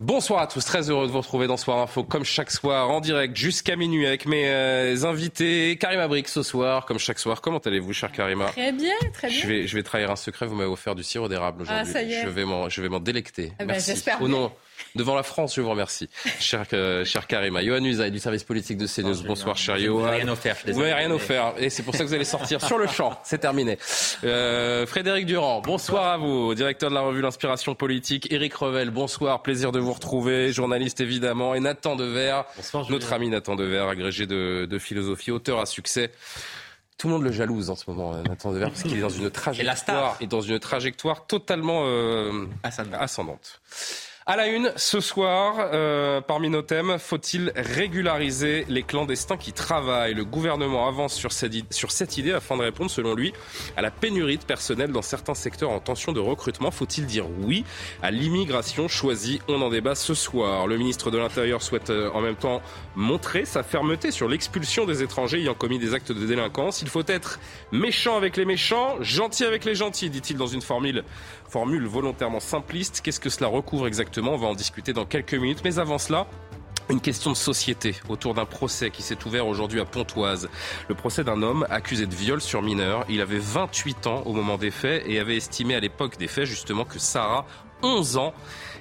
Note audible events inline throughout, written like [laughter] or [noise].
Bonsoir à tous, très heureux de vous retrouver dans Soir Info comme chaque soir en direct jusqu'à minuit avec mes euh, invités. Karima Brix ce soir, comme chaque soir. Comment allez-vous, cher Karima? Très bien, très bien. Je vais, je vais trahir un secret, vous m'avez offert du sirop d'érable aujourd'hui. Ah, ça y est. Je vais m'en, je vais m'en délecter. Ah ben, Merci. j'espère Au nom, devant la France, je vous remercie. cher, euh, cher Karima. Johan Usaï du service politique de CNews. Bonsoir, cher Johan. Vous m'avez rien offert, je Vous désolé. rien offert. Et c'est pour ça que vous allez sortir sur le champ. C'est terminé. Euh, Frédéric Durand, bonsoir à vous. Directeur de la revue L'Inspiration Politique. Éric Revel, bonsoir. Plaisir de vous retrouver. Journaliste évidemment. Et Nathan Dever, notre ami Nathan Dever, agrégé de, de philosophie, auteur à succès. Tout le monde le jalouse en ce moment, euh, Nathan Dever, parce qu'il est dans une trajectoire, star. et dans une trajectoire totalement euh, Ascendant. ascendante. À la une, ce soir, euh, parmi nos thèmes, faut-il régulariser les clandestins qui travaillent? Le gouvernement avance sur cette, idée afin de répondre, selon lui, à la pénurie de personnel dans certains secteurs en tension de recrutement. Faut-il dire oui à l'immigration? Choisie On en débat ce soir. Le ministre de l'Intérieur souhaite euh, en même temps montrer sa fermeté sur l'expulsion des étrangers ayant commis des actes de délinquance. Il faut être méchant avec les méchants, gentil avec les gentils, dit-il dans une formule formule volontairement simpliste. Qu'est-ce que cela recouvre exactement? On va en discuter dans quelques minutes. Mais avant cela, une question de société autour d'un procès qui s'est ouvert aujourd'hui à Pontoise. Le procès d'un homme accusé de viol sur mineur. Il avait 28 ans au moment des faits et avait estimé à l'époque des faits justement que Sarah, 11 ans,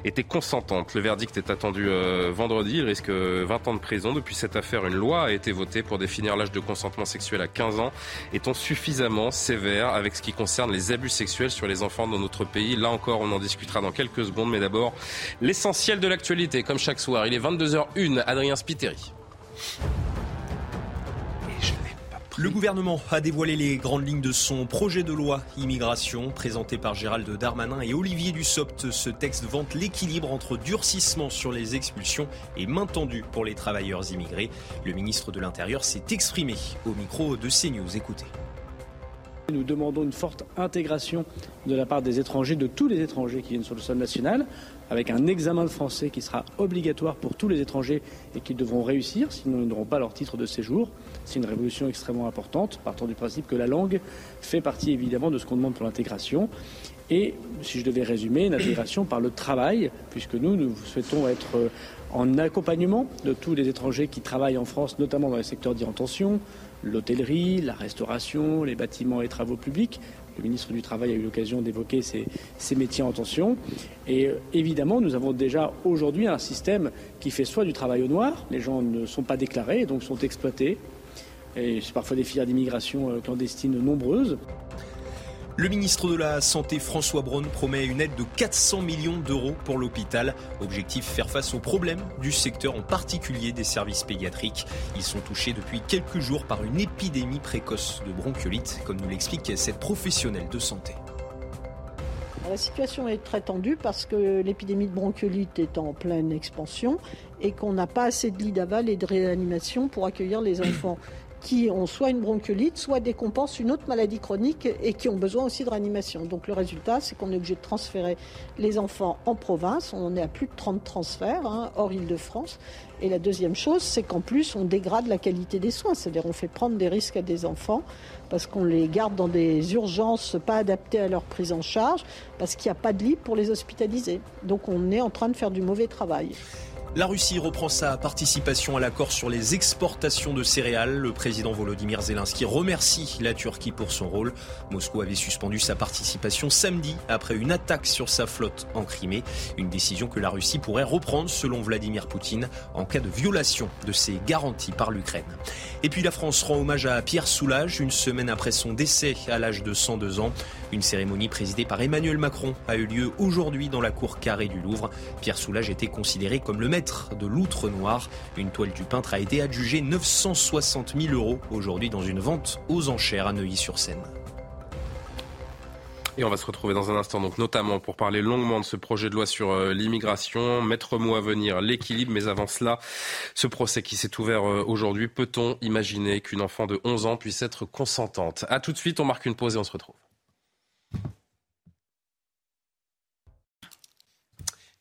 était consentante. Le verdict est attendu euh, vendredi. Il risque euh, 20 ans de prison. Depuis cette affaire, une loi a été votée pour définir l'âge de consentement sexuel à 15 ans. Est-on suffisamment sévère avec ce qui concerne les abus sexuels sur les enfants dans notre pays Là encore, on en discutera dans quelques secondes. Mais d'abord, l'essentiel de l'actualité, comme chaque soir. Il est 22h01. Adrien Spiteri. Le gouvernement a dévoilé les grandes lignes de son projet de loi immigration présenté par Gérald Darmanin et Olivier Dussopt. Ce texte vante l'équilibre entre durcissement sur les expulsions et main tendue pour les travailleurs immigrés. Le ministre de l'Intérieur s'est exprimé au micro de CNews. Écoutez. Nous demandons une forte intégration de la part des étrangers, de tous les étrangers qui viennent sur le sol national, avec un examen de français qui sera obligatoire pour tous les étrangers et qu'ils devront réussir, sinon ils n'auront pas leur titre de séjour. C'est une révolution extrêmement importante, partant du principe que la langue fait partie évidemment de ce qu'on demande pour l'intégration. Et si je devais résumer, une intégration par le travail, puisque nous, nous souhaitons être euh, en accompagnement de tous les étrangers qui travaillent en France, notamment dans les secteurs dits l'hôtellerie, la restauration, les bâtiments et travaux publics. Le ministre du Travail a eu l'occasion d'évoquer ces, métiers en tension. Et euh, évidemment, nous avons déjà aujourd'hui un système qui fait soit du travail au noir, les gens ne sont pas déclarés donc sont exploités. Et c'est parfois des filières d'immigration euh, clandestines nombreuses. Le ministre de la Santé François Braun promet une aide de 400 millions d'euros pour l'hôpital. Objectif faire face aux problèmes du secteur, en particulier des services pédiatriques. Ils sont touchés depuis quelques jours par une épidémie précoce de bronchiolite, comme nous l'explique cette professionnelle de santé. La situation est très tendue parce que l'épidémie de bronchiolite est en pleine expansion et qu'on n'a pas assez de lits d'aval et de réanimation pour accueillir les [clears throat] enfants qui ont soit une bronchiolite, soit décompensent une autre maladie chronique et qui ont besoin aussi de réanimation. Donc le résultat, c'est qu'on est obligé de transférer les enfants en province. On en est à plus de 30 transferts, hein, hors Île-de-France. Et la deuxième chose, c'est qu'en plus, on dégrade la qualité des soins. C'est-à-dire on fait prendre des risques à des enfants parce qu'on les garde dans des urgences pas adaptées à leur prise en charge, parce qu'il n'y a pas de lit pour les hospitaliser. Donc on est en train de faire du mauvais travail. La Russie reprend sa participation à l'accord sur les exportations de céréales. Le président Volodymyr Zelensky remercie la Turquie pour son rôle. Moscou avait suspendu sa participation samedi après une attaque sur sa flotte en Crimée. Une décision que la Russie pourrait reprendre selon Vladimir Poutine en cas de violation de ses garanties par l'Ukraine. Et puis la France rend hommage à Pierre Soulages une semaine après son décès à l'âge de 102 ans. Une cérémonie présidée par Emmanuel Macron a eu lieu aujourd'hui dans la cour carrée du Louvre. Pierre Soulages était considéré comme le maître de l'outre noir. Une toile du peintre a été adjugée 960 000 euros aujourd'hui dans une vente aux enchères à Neuilly-sur-Seine. Et on va se retrouver dans un instant, donc notamment pour parler longuement de ce projet de loi sur euh, l'immigration, mettre mot à venir, l'équilibre. Mais avant cela, ce procès qui s'est ouvert euh, aujourd'hui, peut-on imaginer qu'une enfant de 11 ans puisse être consentante? A tout de suite, on marque une pause et on se retrouve.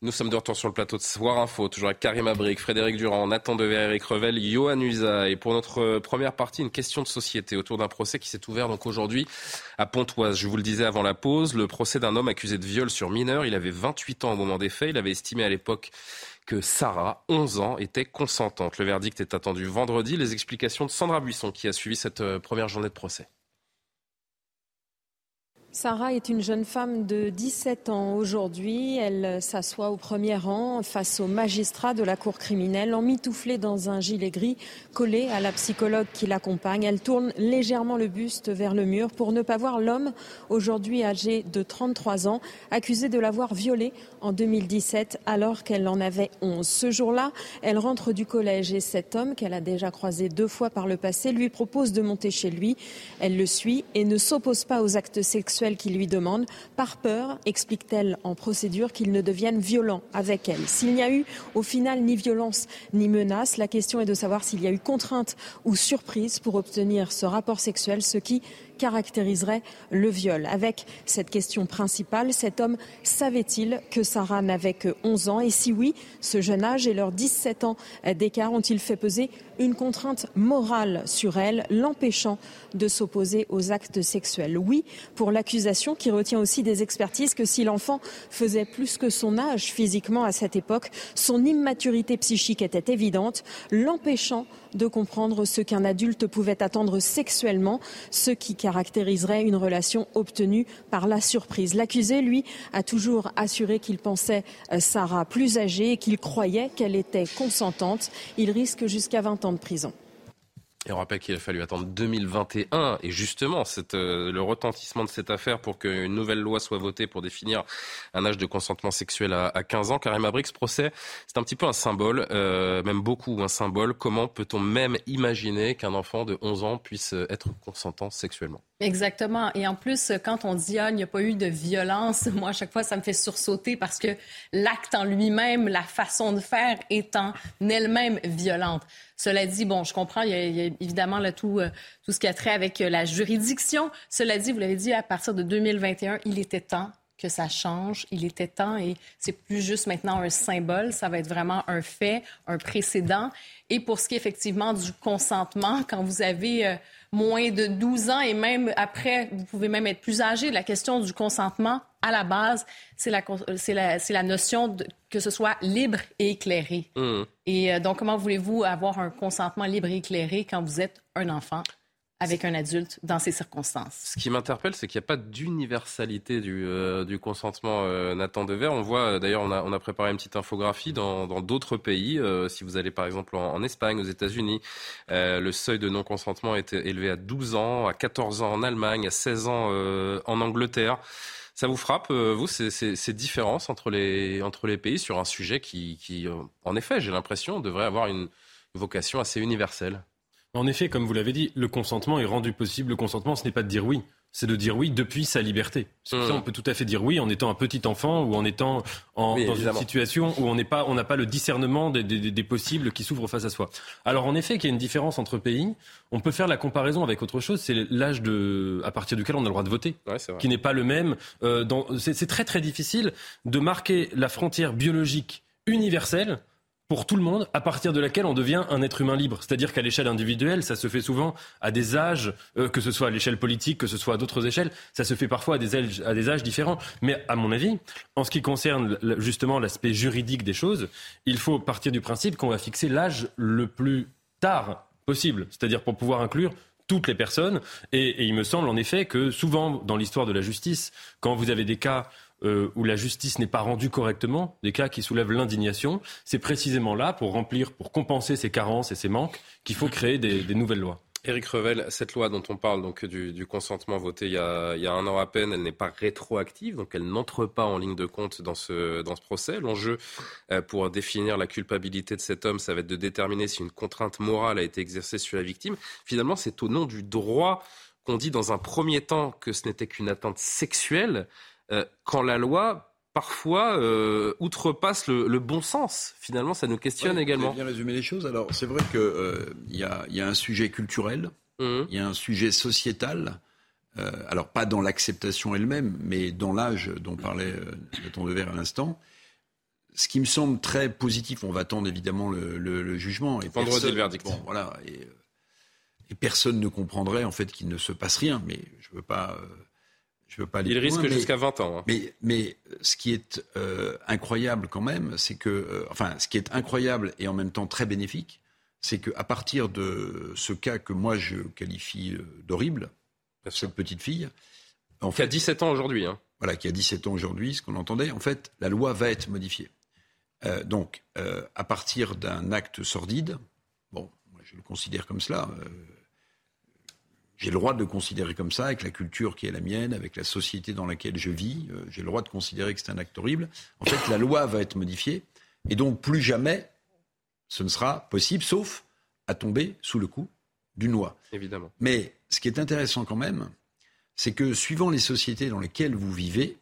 Nous sommes de retour sur le plateau de Soir Info, toujours avec Karim Abrik, Frédéric Durand, Nathan Dever, Eric Revel, Johan Usa. Et pour notre première partie, une question de société autour d'un procès qui s'est ouvert donc aujourd'hui à Pontoise. Je vous le disais avant la pause, le procès d'un homme accusé de viol sur mineur. Il avait 28 ans au moment des faits. Il avait estimé à l'époque que Sarah, 11 ans, était consentante. Le verdict est attendu vendredi. Les explications de Sandra Buisson qui a suivi cette euh, première journée de procès. Sarah est une jeune femme de 17 ans aujourd'hui. Elle s'assoit au premier rang face au magistrat de la cour criminelle, emmitouflée dans un gilet gris collé à la psychologue qui l'accompagne. Elle tourne légèrement le buste vers le mur pour ne pas voir l'homme, aujourd'hui âgé de 33 ans, accusé de l'avoir violée en 2017 alors qu'elle en avait 11. Ce jour-là, elle rentre du collège et cet homme, qu'elle a déjà croisé deux fois par le passé, lui propose de monter chez lui. Elle le suit et ne s'oppose pas aux actes sexuels qui lui demande, par peur, explique-t-elle en procédure, qu'il ne devienne violent avec elle. S'il n'y a eu au final ni violence ni menace, la question est de savoir s'il y a eu contrainte ou surprise pour obtenir ce rapport sexuel, ce qui caractériserait le viol. Avec cette question principale, cet homme savait-il que Sarah n'avait que 11 ans? Et si oui, ce jeune âge et leurs 17 ans d'écart ont-ils fait peser une contrainte morale sur elle, l'empêchant de s'opposer aux actes sexuels? Oui, pour l'accusation qui retient aussi des expertises que si l'enfant faisait plus que son âge physiquement à cette époque, son immaturité psychique était évidente, l'empêchant de comprendre ce qu'un adulte pouvait attendre sexuellement, ce qui caractériserait une relation obtenue par la surprise. L'accusé, lui, a toujours assuré qu'il pensait euh, Sarah plus âgée et qu'il croyait qu'elle était consentante. Il risque jusqu'à 20 ans de prison. Et on rappelle qu'il a fallu attendre 2021 et justement euh, le retentissement de cette affaire pour qu'une nouvelle loi soit votée pour définir un âge de consentement sexuel à, 15 ans. Karim Abrix, procès, c'est un petit peu un symbole, euh, même beaucoup un symbole. Comment peut-on même imaginer qu'un enfant de 11 ans puisse être consentant sexuellement? Exactement. Et en plus, quand on dit ah, il n'y a pas eu de violence, [laughs] moi à chaque fois ça me fait sursauter parce que l'acte en lui-même, la façon de faire est en elle-même violente. Cela dit, bon, je comprends, il y a, évidemment là, tout, euh, tout ce qui a trait avec euh, la juridiction. Cela dit, vous l'avez dit, à partir de 2021, il était temps que ça change. Il était temps et c'est plus juste maintenant un symbole, ça va être vraiment un fait, un précédent. Et pour ce qui est effectivement du consentement, quand vous avez euh, moins de 12 ans et même après, vous pouvez même être plus âgé, la question du consentement, à la base, c'est la, la, la, notion de, que ce soit libre et éclairé. Mmh. Et euh, donc, comment voulez-vous avoir un consentement libre et éclairé quand vous êtes un enfant? Avec un adulte dans ces circonstances. Ce qui m'interpelle, c'est qu'il n'y a pas d'universalité du, euh, consentement euh, Nathan Dever. On voit, euh, d'ailleurs, on a, préparé une petite infographie dans d'autres pays. Euh, si vous allez par exemple en, Espagne, aux États-Unis, le seuil de non-consentement est élevé à 12 ans, à 14 ans en Allemagne, à 16 ans en Angleterre. Ça vous frappe, vous, ces, ces, ces, différences entre les, entre les pays sur un sujet qui en effet, j'ai l'impression, devrait avoir une vocation assez universelle? En effet, comme vous l'avez dit, le consentement est rendu possible. Le consentement, ce n'est pas de dire oui, c'est de dire oui depuis sa liberté. Ça, hmm. on peut tout à fait dire oui en étant un petit enfant ou en étant dans une situation où on n'est pas, on n'a pas le discernement des, possibles qui s'ouvrent face à soi. Alors en effet, qu'il y a une différence entre pays, on peut faire la comparaison avec autre chose. C'est l'âge de, à partir duquel on a le droit de voter, qui n'est pas le même. Euh, c'est très très difficile de marquer la frontière biologique universelle pour tout le monde, à partir de laquelle on devient un être humain libre. C'est-à-dire qu'à l'échelle individuelle, ça se fait souvent à des âges, euh, que ce soit à l'échelle politique, que ce soit à d'autres échelles, ça se fait parfois à des, âges, différents. Mais à mon avis, en ce qui concerne justement l'aspect juridique des choses, il faut partir du principe qu'on va fixer l'âge le plus tard possible, c'est-à-dire pour pouvoir inclure toutes les personnes. Et il me semble en effet que souvent dans l'histoire de la justice, quand vous avez des cas euh, où la justice n'est pas rendue correctement, des cas qui soulèvent l'indignation, c'est précisément là, pour remplir, pour compenser ces carences et ces manques, qu'il faut créer des, nouvelles lois. Éric Revel, cette loi dont on parle, donc du, consentement voté il y, a, un an à peine, elle n'est pas rétroactive, donc elle n'entre pas en ligne de compte dans ce, dans ce procès. L'enjeu euh, pour définir la culpabilité de cet homme, ça va être de déterminer si une contrainte morale a été exercée sur la victime. Finalement, c'est au nom du droit qu'on dit dans un premier temps que ce n'était qu'une atteinte sexuelle, quand la loi parfois euh, outrepasse le, bon sens. Finalement, ça nous questionne également. Vous bien résumé les choses. Alors, c'est vrai qu'il euh, y, a, un sujet culturel, mmh. il y a un sujet sociétal. alors, pas dans l'acceptation elle-même, mais dans l'âge dont parlait Nathan Devers à l'instant. Ce qui me semble très positif, on va attendre évidemment le, jugement. Et Vendredi le verdict. voilà. Et, et personne ne comprendrait en fait qu'il ne se passe rien. Mais je veux pas. Euh, je veux pas Il risque jusqu'à 20 ans. Hein. Mais, mais, ce qui est euh, incroyable quand même, c'est que, euh, enfin, ce qui est incroyable et en même temps très bénéfique, c'est qu'à partir de ce cas que moi je qualifie d'horrible, cette petite fille, en qui a 17 ans aujourd'hui. Hein. Voilà, qui a 17 ans aujourd'hui, ce qu'on entendait. En fait, la loi va être modifiée. donc, à partir d'un acte sordide, bon, moi je le considère comme cela j'ai le droit de le considérer comme ça, avec la culture qui est la mienne, avec la société dans laquelle je vis. Euh, j'ai le droit de considérer que c'est un acte horrible. En fait, la loi va être modifiée. Et donc, plus jamais, ce ne sera possible, sauf à tomber sous le coup d'une loi. Évidemment. Mais ce qui est intéressant quand même, c'est que suivant les sociétés dans lesquelles vous vivez,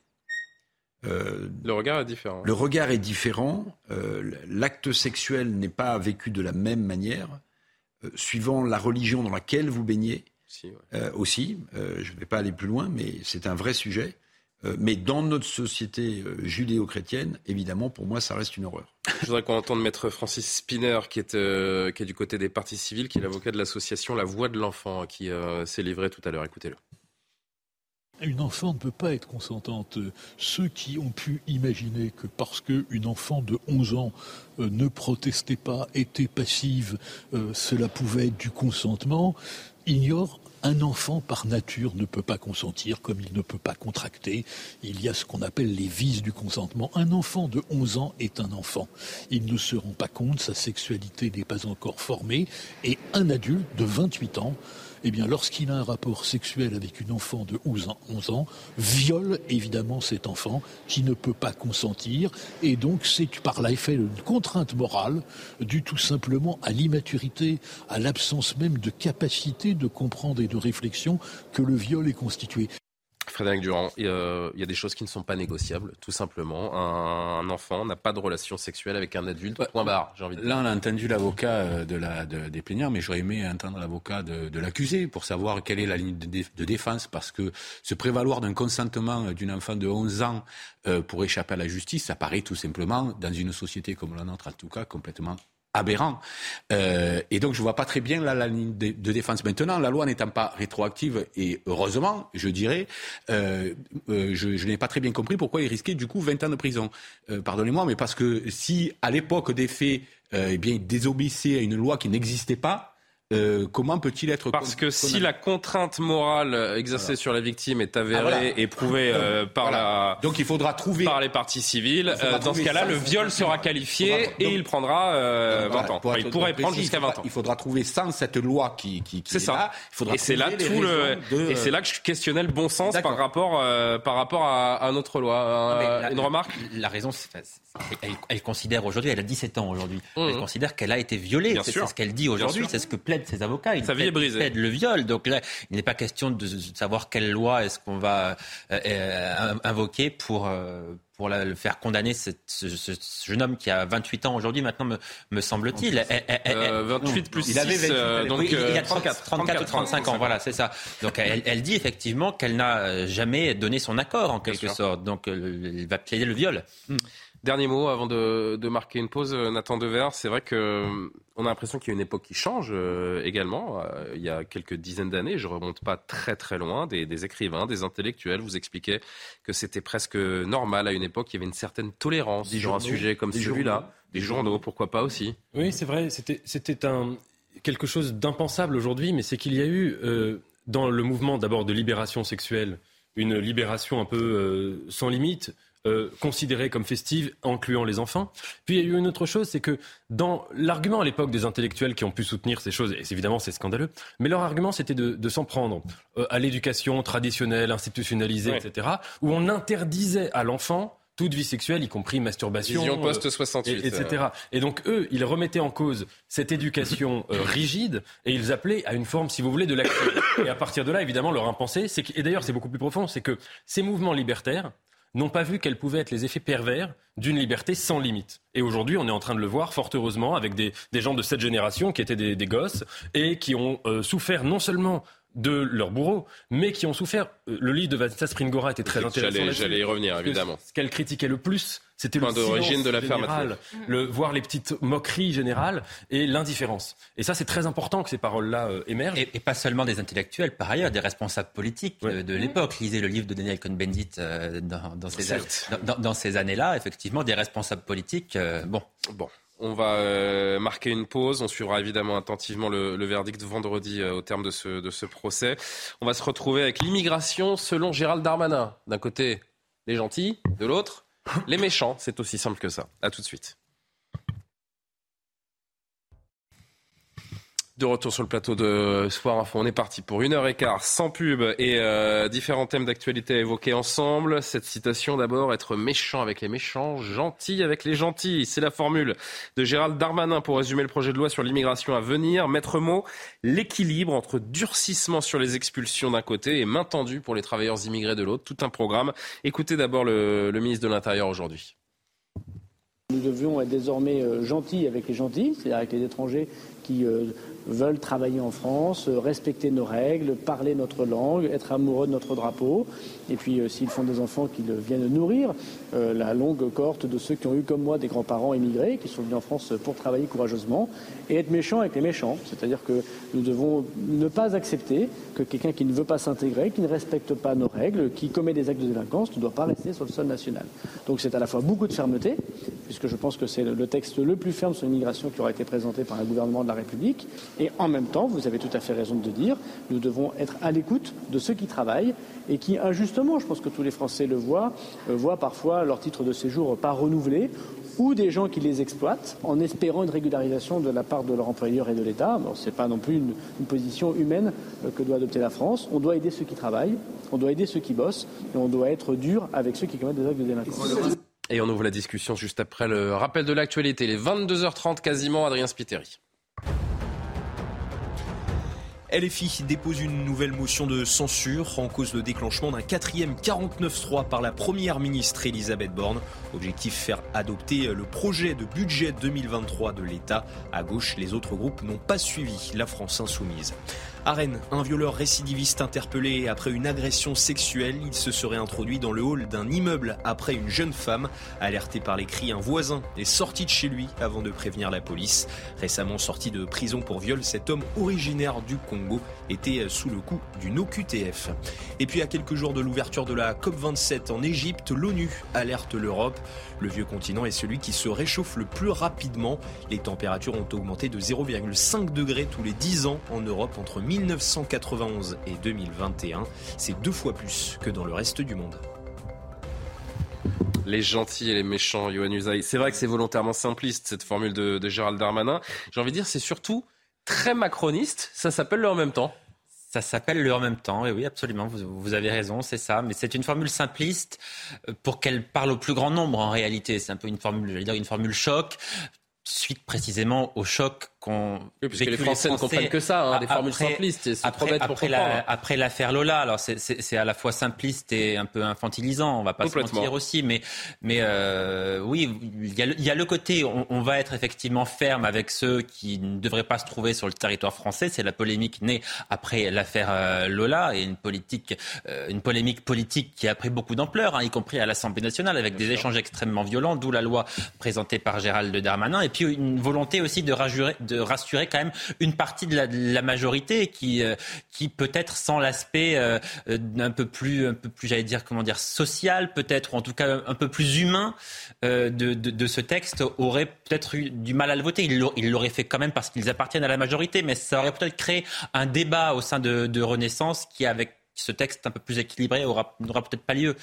euh, le regard est différent. Le regard est différent. Euh, l'acte sexuel n'est pas vécu de la même manière. suivant la religion dans laquelle vous baignez, aussi, euh, euh, je ne vais pas aller plus loin, mais c'est un vrai sujet. Euh, mais dans notre société judéo-chrétienne, évidemment, pour moi, ça reste une horreur. [laughs] Je voudrais qu'on entende Maître Francis Spinner, qui est, qui est du côté des partis civils, qui est l'avocat de l'association La Voix de l'Enfant, qui s'est livré tout à l'heure. Écoutez-le. Une enfant ne peut pas être consentante. Ceux qui ont pu imaginer que parce qu'une enfant de 11 ans ne protestait pas, était passive, cela pouvait être du consentement, ignorent un enfant, par nature, ne peut pas consentir comme il ne peut pas contracter. Il y a ce qu'on appelle les vices du consentement. Un enfant de 11 ans est un enfant. Il ne se rend pas compte, sa sexualité n'est pas encore formée. Et un adulte de 28 ans eh bien, lorsqu'il a un rapport sexuel avec une enfant de 11 ans, 11 ans, viole évidemment cet enfant qui ne peut pas consentir. Et donc, c'est par l'effet d'une contrainte morale, due tout simplement à l'immaturité, à l'absence même de capacité de comprendre et de réflexion que le viol est constitué. Frédéric Durand, il y, a, des choses qui ne sont pas négociables, tout simplement. Un, enfant n'a pas de relation sexuelle avec un adulte, point barre, j'ai envie de Là, on a entendu l'avocat euh, de la, des plaignants, mais j'aurais aimé entendre l'avocat de, l'accusé pour savoir quelle est la ligne de, défense, parce que se prévaloir d'un consentement d'une enfant de 11 ans euh, pour échapper à la justice, ça paraît tout simplement, dans une société comme la nôtre en tout cas, complètement aberrant. Euh, et donc je vois pas très bien la ligne de, défense. Maintenant, la loi n'étant pas rétroactive, et heureusement, je dirais, euh, euh, je, je n'ai pas très bien compris pourquoi il risquait du coup 20 ans de prison. Euh, pardonnez-moi, mais parce que si à l'époque des faits, eh bien, il désobéissait à une loi qui n'existait pas, euh, comment peut-il être Parce que si la contrainte morale exercée sur la victime est avérée ah, et prouvée euh, [laughs] par la donc il faudra trouver par les parties civiles, euh, dans ce cas-là, le viol sera qualifié et il prendra 20 ans. il pourrait prendre jusqu'à 20 ans. Il faudra trouver sans cette loi qui, qui, c'est ça. et c'est là tout le et c'est là que je questionnais le bon sens par rapport par rapport à, notre loi. une remarque? La raison, elle, considère aujourd'hui, elle a 17 ans aujourd'hui, elle mmh. considère qu'elle a été violée. C'est ce qu'elle dit aujourd'hui, c'est ce que plaide ses avocats. Sa vie est brisée. le viol. Donc là, il n'est pas question de savoir quelle loi est-ce qu'on va euh, euh, invoquer pour, euh, pour le faire condamner ce, jeune homme qui a 28 ans aujourd'hui, maintenant, me, me semble-t-il. 28 plus 6, il avait donc il a 34, 34, ou 35 ans, voilà, c'est ça. Donc elle, elle dit effectivement qu'elle n'a jamais donné son accord, en quelque sorte. Donc elle va plaider le viol. Dernier mot avant de, marquer une pause, euh, Nathan Dever. C'est vrai que euh, on a l'impression qu'il y a une époque qui change euh, également. il y a quelques dizaines d'années, je remonte pas très très loin, des, écrivains, des intellectuels vous expliquaient que c'était presque normal à une époque. Il y avait une certaine tolérance sur un sujet comme celui-là. Des journaux, pourquoi pas aussi. Oui, c'est vrai. C'était un quelque chose d'impensable aujourd'hui, mais c'est qu'il y a eu dans le mouvement d'abord de libération sexuelle une libération un peu sans limite euh, considérée comme festive, incluant les enfants. Puis il y a eu une autre chose, c'est que dans l'argument à l'époque des intellectuels qui ont pu soutenir ces choses, et évidemment c'est scandaleux, mais leur argument c'était de, s'en prendre euh, à l'éducation traditionnelle, institutionnalisée, etc., où on interdisait à l'enfant toute vie sexuelle, y compris masturbation. Vision post 68. etc. Et donc, eux, ils remettaient en cause cette éducation rigide et ils appelaient à une forme, si vous voulez, de l'action. Et à partir de là, évidemment, leur impensé, c'est et d'ailleurs, c'est beaucoup plus profond, c'est que ces mouvements libertaires, n'ont pas vu quels pouvaient être les effets pervers d'une liberté sans limite. Et aujourd'hui, on est en train de le voir, fort heureusement, avec des, gens de cette génération qui étaient des, gosses et qui ont euh, souffert non seulement de leur bourreau, mais qui ont souffert. Euh, le livre de Vanessa Springora était très intéressant. J'allais y revenir, évidemment. Ce qu'elle critiquait le plus, c'était le d'origine de l'affaire le voir les petites moqueries générales et l'indifférence. Et ça, c'est très important que ces paroles-là euh, émergent. Et, pas seulement des intellectuels, par ailleurs, des responsables politiques de, l'époque. Lisez le livre de Daniel Cohn-Bendit euh, dans, ces, dans, ces années-là, effectivement, des responsables politiques. bon. Bon. On va euh, marquer une pause. On suivra évidemment attentivement le, verdict vendredi euh, au terme de ce, de ce procès. On va se retrouver avec l'immigration selon Gérald Darmanin. D'un côté, les gentils, de l'autre, les méchants. C'est aussi simple que ça. À tout de suite. De retour sur le plateau de Soir on est parti pour une heure et quart sans pub et euh, différents thèmes d'actualité à évoquer ensemble. Cette citation d'abord, être méchant avec les méchants, gentil avec les gentils. C'est la formule de Gérald Darmanin pour résumer le projet de loi sur l'immigration à venir. Maître mot, l'équilibre entre durcissement sur les expulsions d'un côté et main tendue pour les travailleurs immigrés de l'autre. Tout un programme. Écoutez d'abord le, le ministre de l'Intérieur aujourd'hui. Nous devions être désormais euh, gentils avec les gentils, c'est-à-dire avec les étrangers qui euh, veulent travailler en France, euh, respecter nos règles, parler notre langue, être amoureux de notre drapeau. Et puis, euh, s'ils font des enfants qu'ils viennent nourrir, la longue cohorte de ceux qui ont eu comme moi des grands-parents immigrés, qui sont venus en France pour travailler courageusement, et être méchants avec les méchants. C'est-à-dire que nous devons ne pas accepter que quelqu'un qui ne veut pas s'intégrer, qui ne respecte pas nos règles, qui commet des actes de délinquance, ne doit pas rester sur le sol national. Donc c'est à la fois beaucoup de fermeté, puisque je pense que c'est le texte le plus ferme sur l'immigration qui aura été présenté par un gouvernement de la République. Et en même temps, vous avez tout à fait raison de dire, nous devons être à l'écoute de ceux qui travaillent et qui, injustement, je pense que tous les Français le voient, euh, voient parfois leur titre de séjour pas renouvelé ou des gens qui les exploitent en espérant une régularisation de la part de leur employeur et de l'État. Ce n'est pas non plus une, position humaine euh, que doit adopter la France. On doit aider ceux qui travaillent, on doit aider ceux qui bossent et on doit être dur avec ceux qui commettent des actes de délinquance. Et on ouvre la discussion juste après le rappel de l'actualité. Les 22h30 quasiment, Adrien Spiteri. LFI dépose une nouvelle motion de censure en cause le déclenchement d'un quatrième 49-3 par la première ministre Elisabeth Borne. Objectif faire adopter le projet de budget 2023 de l'État. À gauche, les autres groupes n'ont pas suivi la France insoumise. À Rennes, un violeur récidiviste interpellé après une agression sexuelle. Il se serait introduit dans le hall d'un immeuble après une jeune femme. Alerté par les cris, un voisin est sorti de chez lui avant de prévenir la police. Récemment sorti de prison pour viol, cet homme originaire du Congo était sous le coup d'une OQTF. Et puis à quelques jours de l'ouverture de la COP27 en Égypte, l'ONU alerte l'Europe. Le vieux continent est celui qui se réchauffe le plus rapidement. Les températures ont augmenté de 0,5 degrés tous les 10 ans en Europe entre 1991 et 2021. C'est deux fois plus que dans le reste du monde. Les gentils et les méchants, Yohann Usaï. C'est vrai que c'est volontairement simpliste, cette formule de, Gérald Darmanin. J'ai envie de dire, c'est surtout très macroniste. Ça s'appelle le en même temps. Ça s'appelle le en même temps, et oui, absolument, vous, avez raison, c'est ça. Mais c'est une formule simpliste euh, pour qu'elle parle au plus grand nombre en réalité. C'est un peu une formule, je dire, une formule choc, suite précisément au choc oui, puisque les Français, ne comprennent que ça, hein, des formules simplistes. après, après, après l'affaire Lola, alors c'est à la fois simpliste et un peu infantilisant, on va pas se mentir aussi, mais, mais euh, oui, il y, a le, il y, a le côté, on, on, va être effectivement ferme avec ceux qui ne devraient pas se trouver sur le territoire français. C'est la polémique née après l'affaire euh, Lola et une politique, euh, une polémique politique qui a pris beaucoup d'ampleur, hein, y compris à l'Assemblée nationale, avec des échanges extrêmement violents, d'où la loi présentée par Gérald Darmanin, et puis une volonté aussi de rajurer, de rassurer quand même une partie de la, majorité qui, euh, qui peut-être sans l'aspect euh, un peu plus, plus, j'allais dire comment dire, social peut-être, ou en tout cas un peu plus humain euh, de, de, ce texte aurait peut-être eu du mal à le voter. Il l'aurait fait quand même parce qu'ils appartiennent à la majorité, mais ça aurait peut-être créé un débat au sein de, de Renaissance qui, avec ce texte un peu plus équilibré, n'aura peut-être pas lieu.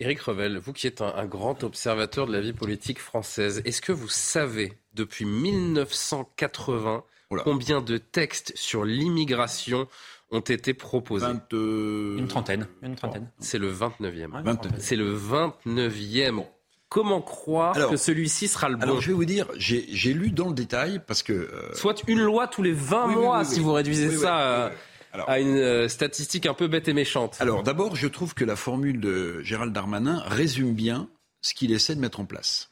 Éric Revel, vous qui êtes un, grand observateur de la vie politique française, est-ce que vous savez depuis 1980 combien de textes sur l'immigration ont été proposés? Une trentaine. Une trentaine. C'est le 29e. C'est le 29e. Comment croire que celui-ci sera le bon? Alors, je vais vous dire, j'ai lu dans le détail parce que. Euh, Soit une loi tous les 20 mois, si vous réduisez ça à une euh, statistique un peu bête et méchante. Alors, d'abord, je trouve que la formule de Gérald Darmanin résume bien ce qu'il essaie de mettre en place.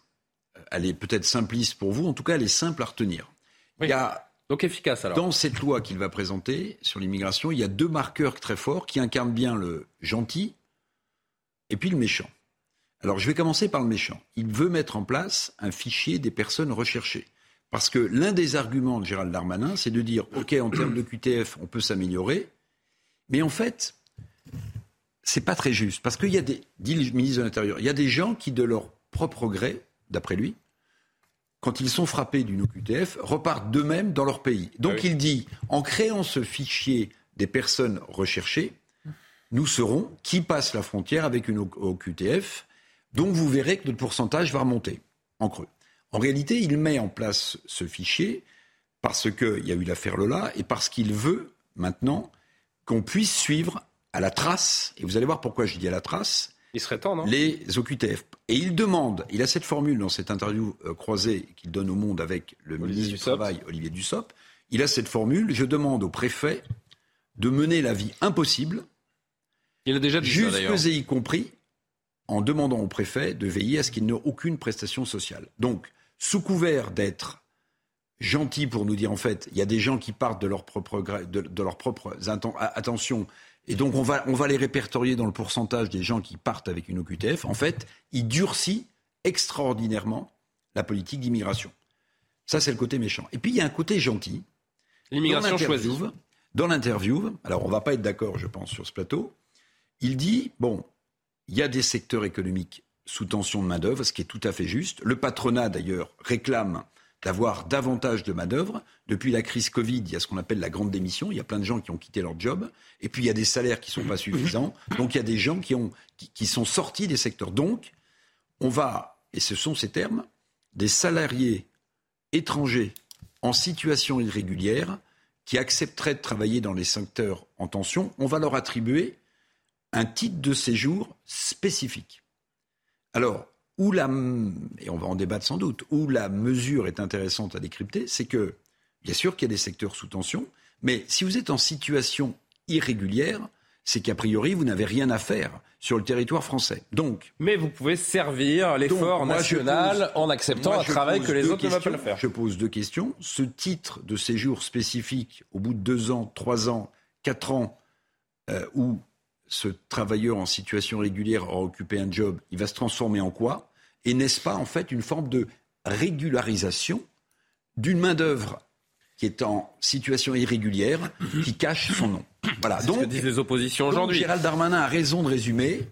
Elle est peut-être simpliste pour vous, en tout cas, elle est simple à retenir. Il y a donc efficace alors. Dans cette loi qu'il va présenter sur l'immigration, il y a deux marqueurs très forts qui incarnent bien le gentil et puis le méchant. Alors je vais commencer par le méchant. Il veut mettre en place un fichier des personnes recherchées. Parce que l'un des arguments de Gérald Darmanin, c'est de dire, OK, en termes de QTF, on peut s'améliorer, mais en fait, c'est pas très juste. Parce qu'il y a des, dit le ministre de l'Intérieur, il y a des gens qui, de leur propre gré, d'après lui, quand ils sont frappés d'une OQTF, repartent d'eux-mêmes dans leur pays. Donc ah il dit, en créant ce fichier des personnes recherchées, nous serons qui passe la frontière avec une OQTF, donc vous verrez que notre pourcentage va remonter en creux. En réalité, il met en place ce fichier parce qu'il y a eu l'affaire Lola et parce qu'il veut maintenant qu'on puisse suivre à la trace, et vous allez voir pourquoi je dis à la trace, il serait temps, non? Les OQTF. Et il demande, il a cette formule dans cette interview euh, croisée qu'il donne au monde avec le ministre du Travail, Olivier Dussopt. Il a cette formule, je demande au préfet de mener la vie impossible. Il a déjà dit jusque ça, et y compris en demandant au préfet de veiller à ce qu'il n'ait aucune prestation sociale. Donc, sous couvert d'être gentil pour nous dire en fait, il y a des gens qui partent de leur propre, de, de leurs propres attention et donc on va, on va les répertorier dans le pourcentage des gens qui partent avec une OQTF. En fait, il durcit extraordinairement la politique d'immigration. Ça, c'est le côté méchant. Et puis, il y a un côté gentil. L'immigration choisie. Dans l'interview, alors on ne va pas être d'accord, je pense, sur ce plateau, il dit, bon, il y a des secteurs économiques sous tension de main-d'œuvre, ce qui est tout à fait juste. Le patronat, d'ailleurs, réclame d'avoir davantage de main-d'œuvre. Depuis la crise Covid, il y a ce qu'on appelle la grande démission. Il y a plein de gens qui ont quitté leur job. Et puis, il y a des salaires qui ne sont pas suffisants. Donc, il y a des gens qui, qui, sont sortis des secteurs. Donc, on va, et ce sont ces termes, des salariés étrangers en situation irrégulière qui accepteraient de travailler dans les secteurs en tension, on va leur attribuer un titre de séjour spécifique. Alors, où la, et on va en débattre sans doute, où la mesure est intéressante à décrypter, c'est que, bien sûr qu'il y a des secteurs sous tension, mais si vous êtes en situation irrégulière, c'est qu'a priori, vous n'avez rien à faire sur le territoire français. Donc, mais vous pouvez servir l'effort national en acceptant un travail que les autres ne peuvent pas faire. Je pose deux questions. Ce titre de séjour spécifique, au bout de deux ans, trois ans, quatre ans, euh, où ce travailleur en situation régulière aura occupé un job, il va se transformer en quoi? Et n'est-ce pas en fait une forme de régularisation d'une main-d'œuvre qui est en situation irrégulière, qui cache son nom? Voilà. Donc, ce que disent les oppositions aujourd'hui. Gérald Darmanin a raison de résumer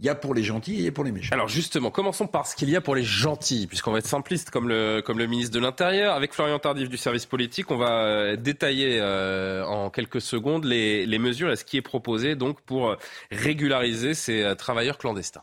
il y a pour les gentils et pour les méchants. Alors justement, commençons par ce qu'il y a pour les gentils, puisqu'on va être simpliste comme le, comme le ministre de l'Intérieur. Avec Florian Tardif du service politique, on va euh, détailler euh, en quelques secondes les, les mesures et ce qui est proposé donc pour régulariser ces euh, travailleurs clandestins.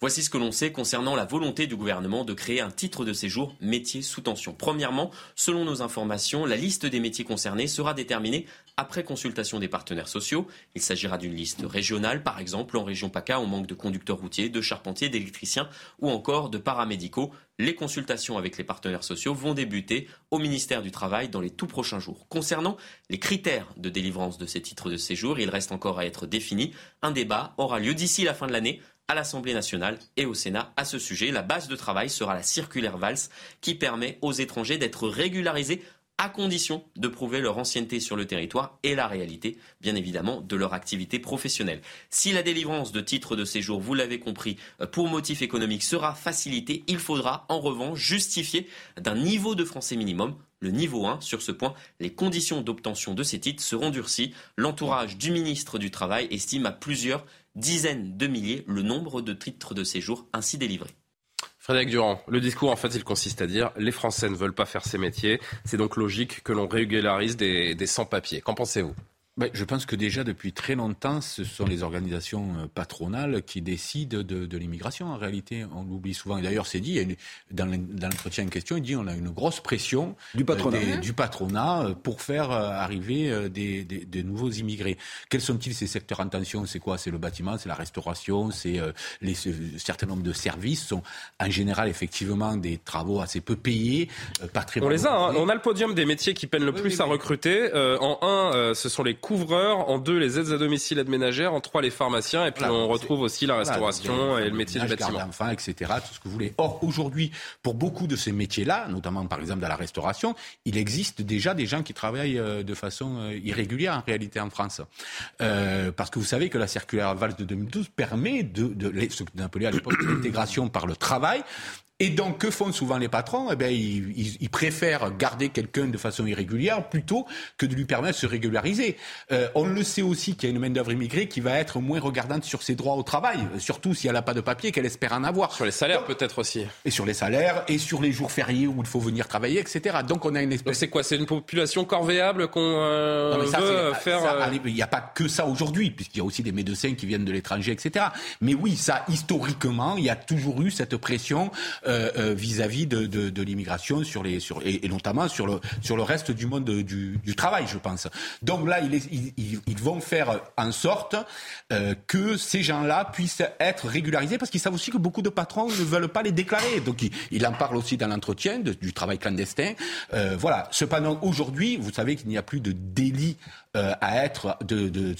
Voici ce que l'on sait concernant la volonté du gouvernement de créer un titre de séjour métier sous tension. Premièrement, selon nos informations, la liste des métiers concernés sera déterminée après consultation des partenaires sociaux. Il s'agira d'une liste régionale, par exemple en région PACA, on manque de conducteurs routiers, de charpentiers, d'électriciens ou encore de paramédicaux. Les consultations avec les partenaires sociaux vont débuter au ministère du Travail dans les tout prochains jours. Concernant les critères de délivrance de ces titres de séjour, il reste encore à être défini. Un débat aura lieu d'ici la fin de l'année à l'Assemblée nationale et au Sénat à ce sujet. La base de travail sera la circulaire VALS qui permet aux étrangers d'être régularisés à condition de prouver leur ancienneté sur le territoire et la réalité, bien évidemment, de leur activité professionnelle. Si la délivrance de titres de séjour, vous l'avez compris, euh, pour motif économique sera facilitée, il faudra en revanche justifier d'un niveau de français minimum le niveau 1. Sur ce point, les conditions d'obtention de ces titres seront durcies. L'entourage du ministre du Travail estime à plusieurs dizaines de milliers le nombre de titres de séjour ainsi délivrés. Frédéric Durand, le discours, en fait, il consiste à dire les Français ne veulent pas faire ces métiers. C'est donc logique que l'on régularise des, des sans-papiers. Qu'en pensez-vous? Je pense que déjà depuis très longtemps, ce sont les organisations euh, patronales qui décident de, de l'immigration. En réalité, on l'oublie souvent. Et d'ailleurs, c'est dit, dans l'entretien en question, il dit on a une grosse pression du patronat, des, du patronat euh, pour faire euh, arriver des, des, des, nouveaux immigrés. Quels sont-ils ces secteurs en tension? C'est quoi? C'est le bâtiment, c'est la restauration, c'est les certain nombre de services sont en général effectivement des travaux assez peu payés, pas très. On les a. Hein. On a le podium des métiers qui peinent le plus à recruter. en un, ce sont les couvreurs, en deux les aides à domicile aide ménagère, en trois les pharmaciens, et puis on retrouve aussi la restauration et le métier du bâtiment. Enfin, etc., tout ce que vous voulez. Or, aujourd'hui, pour beaucoup de ces métiers-là, notamment par exemple dans la restauration, il existe déjà des gens qui travaillent euh, de façon euh, irrégulière en réalité en France. Euh, parce que vous savez que la circulaire Valls de 2012 permet de, de ce qu'on appelait à l'époque l'intégration par le travail, et donc, que font souvent les patrons? Eh bien, ils, ils, préfèrent garder quelqu'un de façon irrégulière plutôt que de lui permettre de se régulariser. Euh, on le sait aussi qu'il y a une main-d'œuvre immigrée qui va être moins regardante sur ses droits au travail, surtout si elle n'a pas de papier, qu'elle espère en avoir. Sur les salaires, peut-être aussi. Et sur les salaires, et sur les jours fériés où il faut venir travailler, etc. Donc, on a une espèce. C'est quoi? C'est une population corvéable qu'on euh, veut faire. Euh, il n'y a pas que ça aujourd'hui, puisqu'il y a aussi des médecins qui viennent de l'étranger, etc. Mais oui, ça, historiquement, il y a toujours eu cette pression. Euh, euh, vis-à-vis de, de, de l'immigration sur les, sur, et, notamment sur le, sur le reste du monde du, du travail, je pense. Donc là, ils, ils, ils vont faire en sorte euh, que ces gens-là puissent être régularisés parce qu'ils savent aussi que beaucoup de patrons ne veulent pas les déclarer. Donc il, il en parle aussi dans l'entretien du travail clandestin. Euh, voilà. Cependant, aujourd'hui, vous savez qu'il n'y a plus de délit euh, à être de, de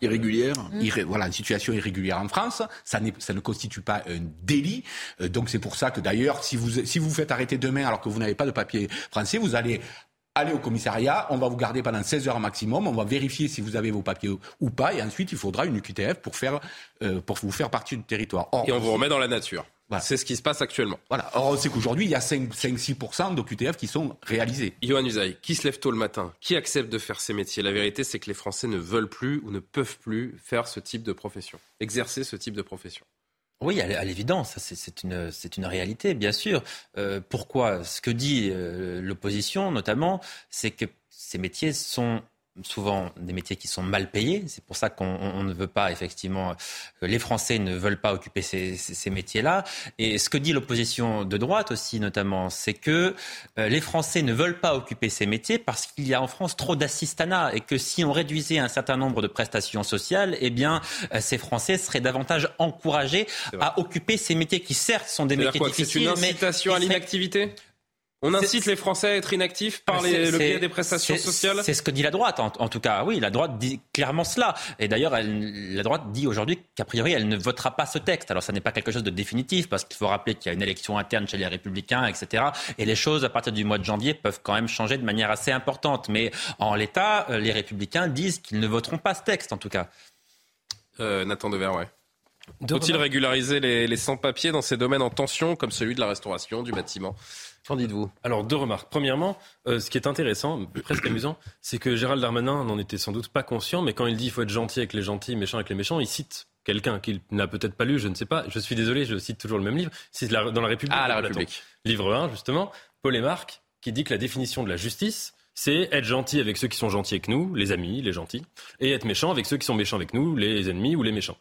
irrégulière, voilà, une situation irrégulière en France. Ça, ça ne constitue pas un délit. Euh, donc c'est pour ça que d'ailleurs, si vous si vous faites arrêter demain alors que vous n'avez pas de papier français, vous allez aller au commissariat, on va vous garder pendant 16 heures maximum, on va vérifier si vous avez vos papiers ou pas, et ensuite il faudra une UQTF pour, faire, euh, pour vous faire partie du territoire. et on vous remet dans la nature. C'est ce qui se passe actuellement. Voilà. Or, on sait qu'aujourd'hui, il y a 5-6% d'OQTF qui sont réalisés. Johan Usaï, qui se lève tôt le matin? Qui accepte de faire ces métiers? La vérité, c'est que les Français ne veulent plus ou ne peuvent plus faire ce type de profession, exercer ce type de profession. Oui, à l'évidence, c'est une, une réalité, bien sûr. Euh, pourquoi? Ce que dit euh, l'opposition, notamment, c'est que ces métiers sont souvent des métiers qui sont mal payés. C'est pour ça qu'on ne veut pas, effectivement, les Français ne veulent pas occuper ces, ces, métiers-là. Et ce que dit l'opposition de droite aussi, notamment, c'est que euh, les Français ne veulent pas occuper ces métiers parce qu'il y a en France trop d'assistanat et que si on réduisait un certain nombre de prestations sociales, eh bien, euh, ces Français seraient davantage encouragés à occuper ces métiers qui, certes, sont des métiers difficiles. C'est une incitation à l'inactivité? On incite les Français à être inactifs par les, le biais des prestations sociales C'est ce que dit la droite, en, tout cas. Oui, la droite dit clairement cela. Et d'ailleurs, la droite dit aujourd'hui qu'a priori, elle ne votera pas ce texte. Alors, ça n'est pas quelque chose de définitif, parce qu'il faut rappeler qu'il y a une élection interne chez les Républicains, etc. Et les choses, à partir du mois de janvier, peuvent quand même changer de manière assez importante. Mais en l'état, euh, les Républicains disent qu'ils ne voteront pas ce texte, en tout cas. Euh, Nathan Dever, ouais. Faut-il régulariser les, les sans-papiers dans ces domaines en tension, comme celui de la restauration, du bâtiment? Qu'en dites-vous? Alors, deux remarques. Premièrement, euh, ce qui est intéressant, presque amusant, c'est que Gérald Darmanin n'en était sans doute pas conscient, mais quand il dit qu'il faut être gentil avec les gentils, méchant avec les méchants, il cite quelqu'un qu'il n'a peut-être pas lu, je ne sais pas. Je suis désolé, je cite toujours le même livre. C'est dans La République. Ah, La République. Livre 1, justement. Paul Marc, qui dit que la définition de la justice, c'est être gentil avec ceux qui sont gentils avec nous, les amis, les gentils, et être méchant avec ceux qui sont méchants avec nous, les ennemis ou les méchants.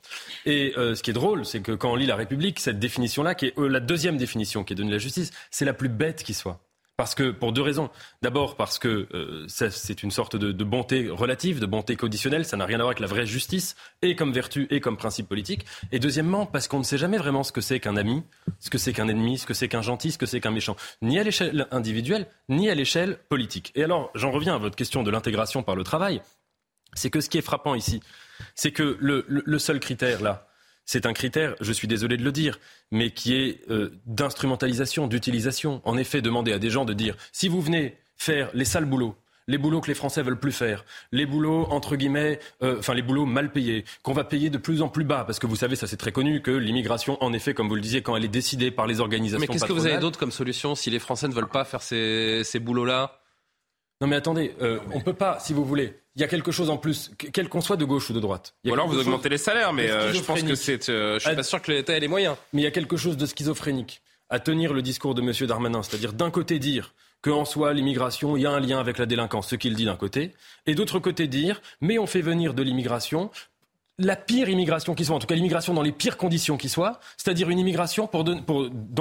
Et euh, ce qui est drôle, c'est que quand on lit La République, cette définition-là, qui est euh, la deuxième définition qui est donnée de la justice, c'est la plus bête qui soit. Parce que, pour deux raisons. D'abord, parce que euh, c'est une sorte de, bonté relative, de bonté conditionnelle, ça n'a rien à voir avec la vraie justice, et comme vertu, et comme principe politique. Et deuxièmement, parce qu'on ne sait jamais vraiment ce que c'est qu'un ami, ce que c'est qu'un ennemi, ce que c'est qu'un gentil, ce que c'est qu'un méchant, ni à l'échelle individuelle, ni à l'échelle politique. Et alors, j'en reviens à votre question de l'intégration par le travail. C'est que ce qui est frappant ici, c'est que le seul critère, là, c'est un critère, je suis désolé de le dire, mais qui est euh, d'instrumentalisation, d'utilisation. En effet, demander à des gens de dire si vous venez faire les sales boulots, les boulots que les Français veulent plus faire, les boulots entre guillemets, euh, enfin les boulots mal payés, qu'on va payer de plus en plus bas, parce que vous savez, ça c'est très connu que l'immigration, en effet, comme vous le disiez, quand elle est décidée par les organisations. Mais qu'est-ce que vous avez d'autre comme solution si les Français ne veulent pas faire ces, ces boulots-là? Non mais attendez, euh, on ne peut pas, si vous voulez, il y a quelque chose en plus, quel qu'on soit de gauche ou de droite. ou alors vous augmentez les salaires, mais euh, je pense que c'est. Euh, je suis pas sûr que l'État ait les moyens. Mais il y a quelque chose de schizophrénique à tenir le discours de M. Darmanin, c'est-à-dire d'un côté dire qu'en soi, l'immigration, il y a un lien avec la délinquance, ce qu'il dit d'un côté, et d'autre côté dire, mais on fait venir de l'immigration la pire immigration qui soit, en tout cas l'immigration dans les pires conditions qui soient, c'est-à-dire une immigration pour, de,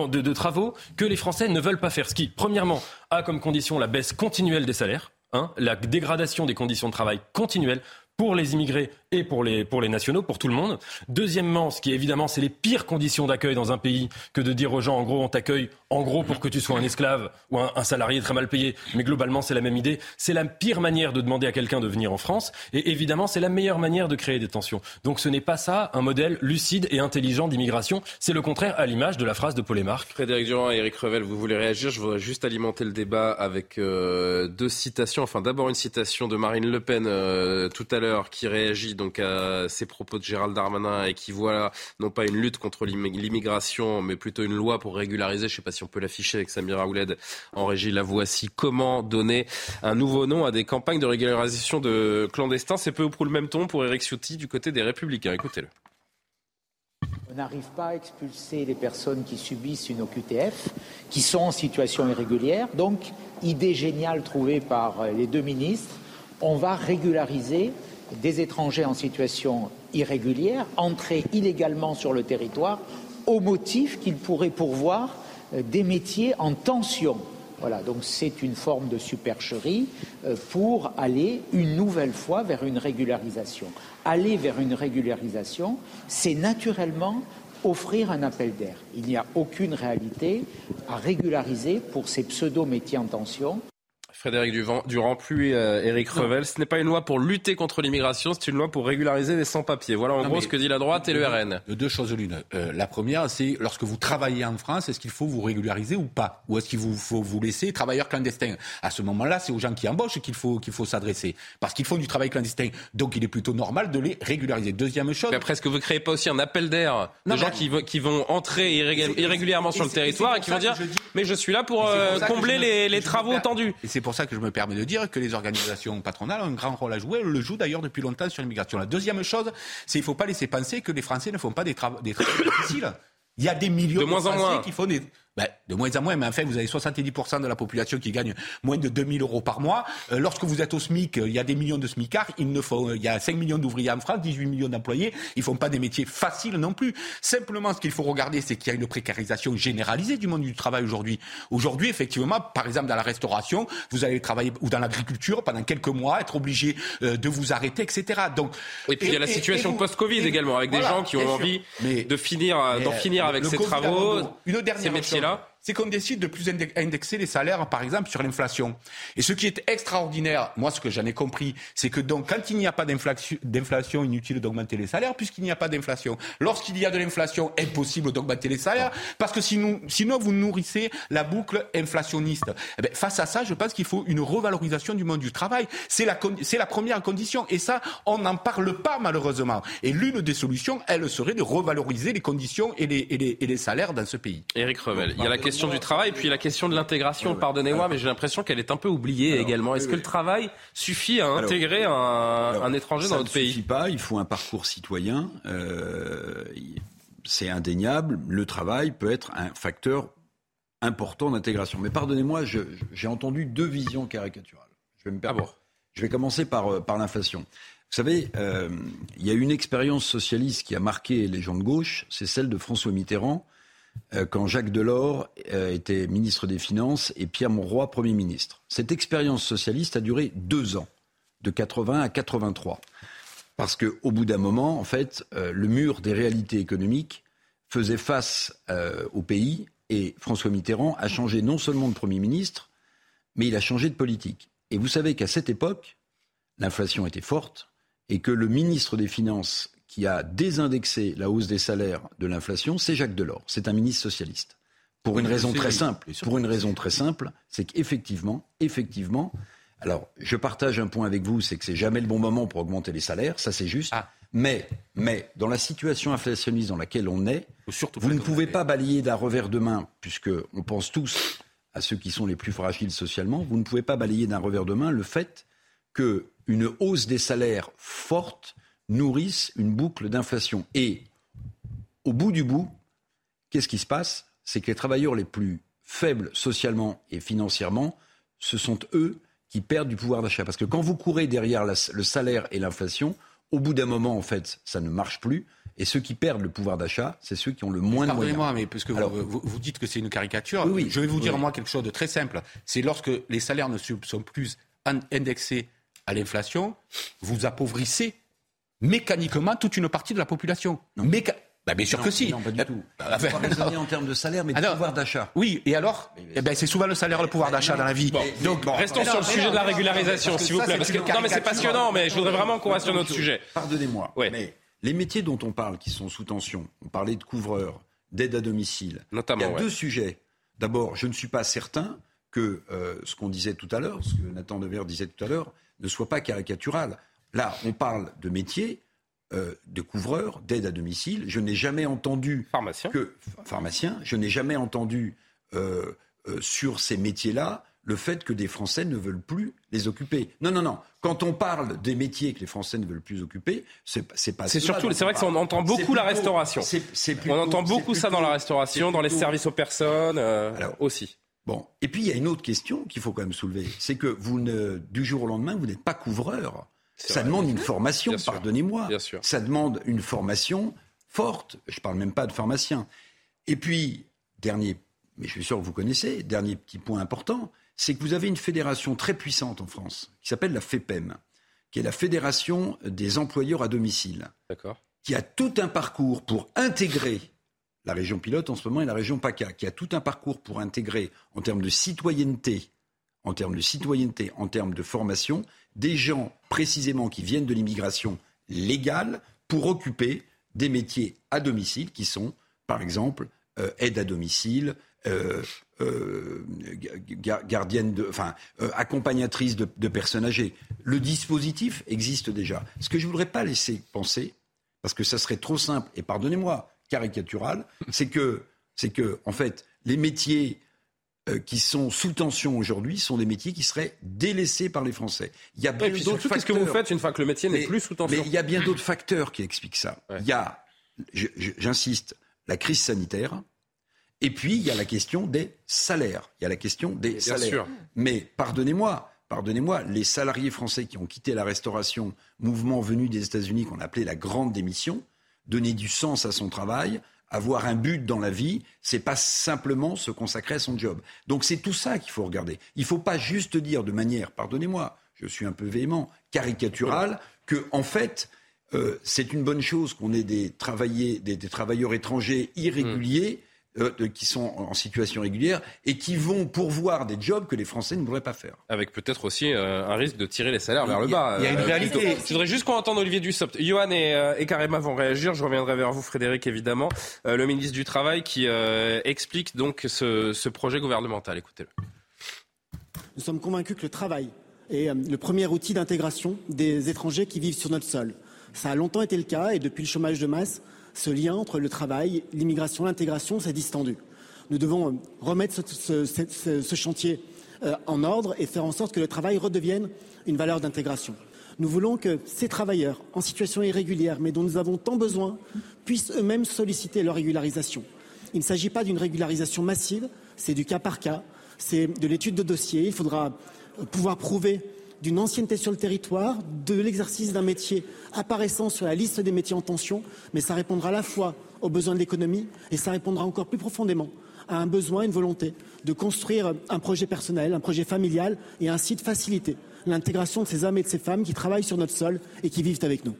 de, travaux que les Français ne veulent pas faire. Ce qui, premièrement, a comme condition la baisse continuelle des salaires, hein, la dégradation des conditions de travail continuelle pour les immigrés et pour les, pour les nationaux, pour tout le monde. Deuxièmement, ce qui évidemment, c'est les pires conditions d'accueil dans un pays que de dire aux gens, en gros, on t'accueille, en gros, pour que tu sois un esclave ou un, salarié très mal payé. Mais globalement, c'est la même idée. C'est la pire manière de demander à quelqu'un de venir en France. Et évidemment, c'est la meilleure manière de créer des tensions. Donc ce n'est pas ça un modèle lucide et intelligent d'immigration. C'est le contraire à l'image de la phrase de Paul. Frédéric Durand et Eric Revel, vous voulez réagir? Je voudrais juste alimenter le débat avec euh, deux citations. Enfin, d'abord une citation de Marine Le Pen euh, tout à l'heure qui réagit donc à ces propos de Gérald Darmanin et qui voit non pas une lutte contre l'immigration, mais plutôt une loi pour régulariser, je ne sais pas si on peut l'afficher avec Samira Ouled en régie, la voici. Comment donner un nouveau nom à des campagnes de régularisation de clandestins C'est peu ou prou le même ton pour Eric Ciotti du côté des Républicains. Écoutez-le. On n'arrive pas à expulser les personnes qui subissent une OQTF, qui sont en situation irrégulière. Donc, idée géniale trouvée par les deux ministres, on va régulariser des étrangers en situation irrégulière entrés illégalement sur le territoire au motif qu'ils pourraient pourvoir euh, des métiers en tension. Voilà, donc c'est une forme de supercherie euh, pour aller une nouvelle fois vers une régularisation. Aller vers une régularisation, c'est naturellement offrir un appel d'air. Il n'y a aucune réalité à régulariser pour ces pseudo-métiers en tension. Frédéric Durand, plus euh, Éric Revel. Ce n'est pas une loi pour lutter contre l'immigration, c'est une loi pour régulariser les sans-papiers. Voilà en gros ce que dit la droite et le RN. deux choses l'une. Euh, la première, c'est lorsque vous travaillez en France, est-ce qu'il faut vous régulariser ou pas? Ou est-ce qu'il faut vous laisser travailleur clandestin À ce moment-là, c'est aux gens qui embauchent qu'il faut, qu'il faut s'adresser. Parce qu'ils font du travail clandestin. Donc il est plutôt normal de les régulariser. Deuxième chose. Mais après, est-ce que vous ne créez pas aussi un appel d'air de gens qui, qui, vont entrer irrégulièrement sur le territoire et, qui vont dire Mais je suis là pour euh, combler les, les travaux tendus. Et c'est pour ça que je me permets de dire que les organisations patronales ont un grand rôle à jouer. Elles le jouent d'ailleurs depuis longtemps sur l'immigration. La deuxième chose, c'est qu'il ne faut pas laisser penser que les Français ne font pas des, travaux [coughs] difficiles. Il y a des millions de, Français qui font des, ben, de moins en moins, mais en fait, vous avez 70% de la population qui gagne moins de 2000 euros par mois. Euh, lorsque vous êtes au SMIC, euh, il y a des millions de SMICards. Il, ne faut, il y a 5 millions d'ouvriers en France, 18 millions d'employés. Ils font pas des métiers faciles non plus. Simplement, ce qu'il faut regarder, c'est qu'il y a une précarisation généralisée du monde du travail aujourd'hui. Aujourd'hui, effectivement, par exemple, dans la restauration, vous allez travailler, ou dans l'agriculture, pendant quelques mois, être obligé euh, de vous arrêter, etc. Donc, et puis il y a la situation post-Covid également, avec des gens qui ont envie de finir, d'en finir avec ces travaux, une dernière ces métiers-là c'est qu'on décide de plus indexer les salaires, par exemple, sur l'inflation. Et ce qui est extraordinaire, moi, ce que j'en ai compris, c'est que donc, quand il n'y a pas d'inflation, inutile d'augmenter les salaires, puisqu'il n'y a pas d'inflation. Lorsqu'il y a de l'inflation, impossible d'augmenter les salaires, parce que sinon, sinon vous nourrissez la boucle inflationniste. Eh bien, face à ça, je pense qu'il faut une revalorisation du monde du travail. C'est la, c'est la première condition. Et ça, on n'en parle pas, malheureusement. Et l'une des solutions, elle serait de revaloriser les conditions et les, et les, et les salaires dans ce pays. Éric Revel, il y a la question du travail, puis la question de l'intégration. Pardonnez-moi, mais j'ai l'impression qu'elle est un peu oubliée également. Est-ce que le travail suffit à intégrer un, étranger dans notre pays Ça ne suffit pas. Il faut un parcours citoyen. Euh, c'est indéniable. Le travail peut être un facteur important d'intégration. Mais pardonnez-moi, j'ai entendu deux visions caricaturales. Je vais me permettre. Je vais commencer par, euh, par l'inflation. Vous savez, euh, il y a une expérience socialiste qui a marqué les gens de gauche, c'est celle de François Mitterrand, quand Jacques Delors euh, était ministre des Finances et Pierre Monroy Premier ministre. Cette expérience socialiste a duré deux ans, de 80 à 83. Parce qu'au bout d'un moment, en fait, euh, le mur des réalités économiques faisait face au pays et François Mitterrand a changé non seulement de Premier ministre, mais il a changé de politique. Et vous savez qu'à cette époque, l'inflation était forte et que le ministre des Finances qui a désindexé la hausse des salaires de l'inflation, c'est Jacques Delors. C'est un ministre socialiste. Pour une raison très simple. Pour une raison très simple, c'est qu'effectivement, effectivement, alors je partage un point avec vous, c'est que c'est jamais le bon moment pour augmenter les salaires, ça c'est juste. Ah. Mais, mais dans la situation inflationniste dans laquelle on est, vous ne pouvez pas balayer d'un revers de main, puisque on pense tous à ceux qui sont les plus fragiles socialement, vous ne pouvez pas balayer d'un revers de main le fait qu'une hausse des salaires forte nourrissent une boucle d'inflation. Et au bout du bout, qu'est-ce qui se passe? C'est que les travailleurs les plus faibles socialement et financièrement ce sont eux qui perdent du pouvoir d'achat. Parce que quand vous courez derrière le salaire et l'inflation, au bout d'un moment, en fait, ça ne marche plus. Et ceux qui perdent le pouvoir d'achat, c'est ceux qui ont le moins de moyens. Pardonnez-moi, mais puisque vous, vous, dites que c'est une caricature, oui, je vais vous dire moi quelque chose de très simple. C'est lorsque les salaires ne sont plus indexés à l'inflation, vous appauvrissez mécaniquement toute une partie de la population. Méca bah, bien sûr que si. Non, pas du tout. Bah, raisonner [laughs] en termes de salaire, mais de pouvoir d'achat. Oui, et alors eh ben, C'est souvent le salaire, le pouvoir d'achat dans la vie. Donc, restons sur le sujet de la régularisation, s'il vous plaît. Parce que, non, mais c'est passionnant, mais je voudrais vraiment qu'on reste sur notre sujet. Pardonnez-moi, mais les métiers dont on parle, qui sont sous tension, on parlait de couvreur, d'aide à domicile. Notamment, Il y a deux sujets. D'abord, je ne suis pas certain que euh, ce qu'on disait tout à l'heure, ce que Nathan Dever disait tout à l'heure, ne soit pas caricatural. Là, on parle de métiers euh, de couvreurs, d'aide à domicile. Je n'ai jamais entendu pharmacien. que pharmacien. Je n'ai jamais entendu euh, euh, sur ces métiers-là le fait que des Français ne veulent plus les occuper. Non, non, non. Quand on parle des métiers que les Français ne veulent plus occuper, c'est pas. C'est surtout, c'est vrai qu'on entend beaucoup la restauration. on entend beaucoup ça dans la restauration, dans les services aux personnes aussi. Bon, et puis il y a une autre question qu'il faut quand même soulever, c'est que vous ne, du jour au lendemain, vous n'êtes pas couvreur. Ça demande une formation, pardonnez-moi. Ça demande une formation forte. Je ne parle même pas de pharmacien. Et puis, dernier, mais je suis sûr que vous connaissez, dernier petit point important, c'est que vous avez une fédération très puissante en France qui s'appelle la FEPEM, qui est la Fédération des employeurs à domicile. Qui a tout un parcours pour intégrer la région pilote en ce moment et la région PACA, qui a tout un parcours pour intégrer en termes de citoyenneté, en termes de citoyenneté, en termes de formation, des gens précisément qui viennent de l'immigration légale pour occuper des métiers à domicile qui sont, par exemple, euh, aide à domicile, euh, euh, gardienne enfin, accompagnatrice de, personnes âgées. Le dispositif existe déjà. Ce que je ne voudrais pas laisser penser, parce que ça serait trop simple et pardonnez-moi, caricatural, c'est que, c'est que, en fait, les métiers qui sont sous tension aujourd'hui sont des métiers qui seraient délaissés par les Français. Il y a bien d'autres Qu'est-ce que vous faites une fois que le métier n'est plus sous tension Mais il y a bien d'autres facteurs qui expliquent ça. Il y a, j'insiste, la crise sanitaire. Et puis, il y a la question des salaires. Il y a la question des salaires. Mais pardonnez-moi, pardonnez-moi, les salariés français qui ont quitté la restauration, mouvement venu des États-Unis qu'on appelait la grande démission, donner du sens à son travail, avoir un but dans la vie, c'est pas simplement se consacrer à son job. Donc c'est tout ça qu'il faut regarder. Il faut pas juste dire de manière, pardonnez-moi, je suis un peu véhément, caricaturale, que en fait euh, c'est une bonne chose qu'on ait des, des, des, travailleurs étrangers irréguliers. Euh, qui sont en situation régulière et qui vont pourvoir des jobs que les Français ne voudraient pas faire. Avec peut-être aussi euh, un risque de tirer les salaires vers le bas. Il y a une euh, réalité. Je voudrais juste qu'on entende Olivier Dussopt. Johan et, et Karema vont réagir. Je reviendrai vers vous, Frédéric, évidemment. le ministre du Travail qui explique donc ce, ce projet gouvernemental. Écoutez-le. Nous sommes convaincus que le travail est le premier outil d'intégration des étrangers qui vivent sur notre sol. Ça a longtemps été le cas et depuis le chômage de masse, ce lien entre le travail, l'immigration, l'intégration s'est distendu. Nous devons euh, remettre ce, chantier euh, en ordre et faire en sorte que le travail redevienne une valeur d'intégration. Nous voulons que ces travailleurs en situation irrégulière, mais dont nous avons tant besoin, puissent eux-mêmes solliciter leur régularisation. Il ne s'agit pas d'une régularisation massive, c'est du cas par cas, c'est de l'étude de dossier. Il faudra euh, pouvoir prouver d'une ancienneté sur le territoire, de l'exercice d'un métier apparaissant sur la liste des métiers en tension, mais ça répondra à la fois aux besoins de l'économie et ça répondra encore plus profondément à un besoin, une volonté de construire un projet personnel, un projet familial et ainsi de faciliter l'intégration de ces hommes et de ces femmes qui travaillent sur notre sol et qui vivent avec nous.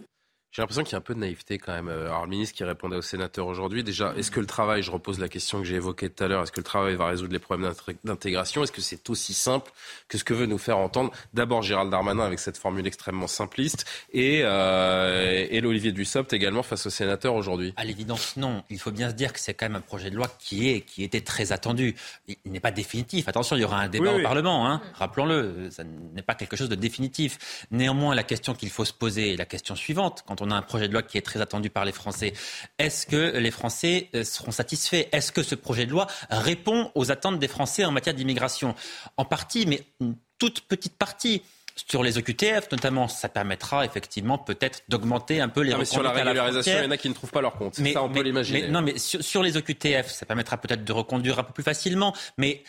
J'ai l'impression qu'il y a un peu de naïveté quand même. Euh, alors le ministre qui répondait au sénateur aujourd'hui, déjà, est-ce que le travail, je repose la question que j'ai évoquée tout à l'heure, est-ce que le travail va résoudre les problèmes d'intégration? Est-ce que c'est aussi simple que ce que veut nous faire entendre d'abord Gérald Darmanin avec cette formule extrêmement simpliste et, euh, et l'Olivier Dussopt également face au sénateur aujourd'hui? À l'évidence, non. Il faut bien se dire que c'est quand même un projet de loi qui est qui était très attendu. Il n'est pas définitif. Attention, il y aura un débat au Parlement. Hein. Rappelons-le, ça n'est pas quelque chose de définitif. Néanmoins, la question qu'il faut se poser est la question suivante. Quand on a un projet de loi qui est très attendu par les Français. Est-ce que les Français euh, seront satisfaits? Est-ce que ce projet de loi répond aux attentes des Français en matière d'immigration? En partie, mais une toute petite partie. Sur les OQTF, notamment, ça permettra effectivement peut-être d'augmenter un peu les. Non, mais sur la régularisation, il y en a qui ne trouvent pas leur compte. Mais, ça, on peut l'imaginer. Non, mais sur, sur, les OQTF, ça permettra peut-être de reconduire un peu plus facilement. Mais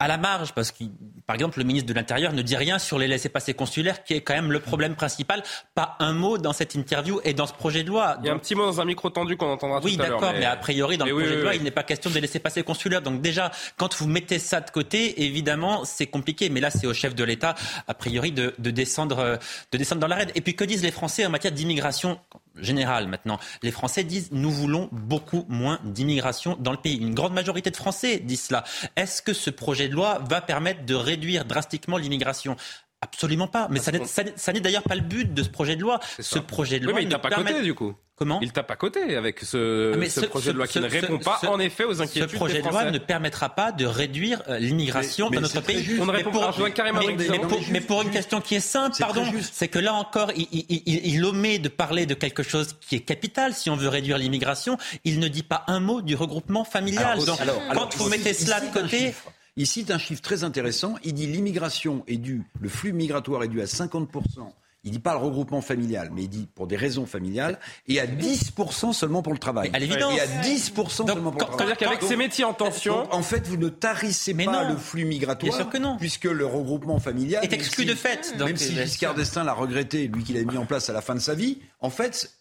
à la marge, parce que, par exemple, le ministre de l'Intérieur ne dit rien sur les laissés-passer consulaires, qui est quand même le problème principal. Pas un mot dans cette interview et dans ce projet de loi. Il y a un petit mot dans un micro tendu qu'on entendra oui, tout à l'heure. Oui, d'accord, mais... a priori, dans le projet de loi, il n'est pas question de laisser-passer consulaires. Donc déjà, quand vous mettez ça de côté, évidemment, c'est compliqué. Mais là, c'est au chef de l'État, a priori, de, de, descendre, de descendre dans l'arène. Et puis, que disent les Français en matière d'immigration? Générale maintenant. Les Français disent nous voulons beaucoup moins d'immigration dans le pays. Une grande majorité de Français disent cela. Est-ce que ce projet de loi va permettre de réduire drastiquement l'immigration? Absolument pas. Mais ça n'est d'ailleurs pas le but de ce projet de loi. Ce projet de loi. Oui, mais il n'a pas permet... côté du coup. Comment Il tape à côté avec ce, mais ce, projet de loi qui ne répond pas en effet aux inquiétudes Ce projet des de loi ne permettra pas de réduire l'immigration dans notre pays. On ne répond pas. Mais, mais, pour, mais pour une question qui est simple, pardon, c'est que là encore, il, il, il, il, omet de parler de quelque chose qui est capital. Si on veut réduire l'immigration, il ne dit pas un mot du regroupement familial. Alors, Donc, alors, quand alors, vous mettez cela de côté. Il cite un chiffre très intéressant. Il dit l'immigration est due, le flux migratoire est dû à 50% il dit pas le regroupement familial, mais il dit pour des raisons familiales, et à 10% seulement pour le travail. À l'évidence. Et à 10% seulement pour le travail. C'est-à-dire qu'avec ces métiers en tension... Donc, en fait, vous ne tarissez mais pas non. le flux migratoire, Bien sûr que non. puisque le regroupement familial... Est exclu si, de fait. Même si Giscard d'Estaing l'a regretté, lui qui l'a mis en place à la fin de sa vie, en fait,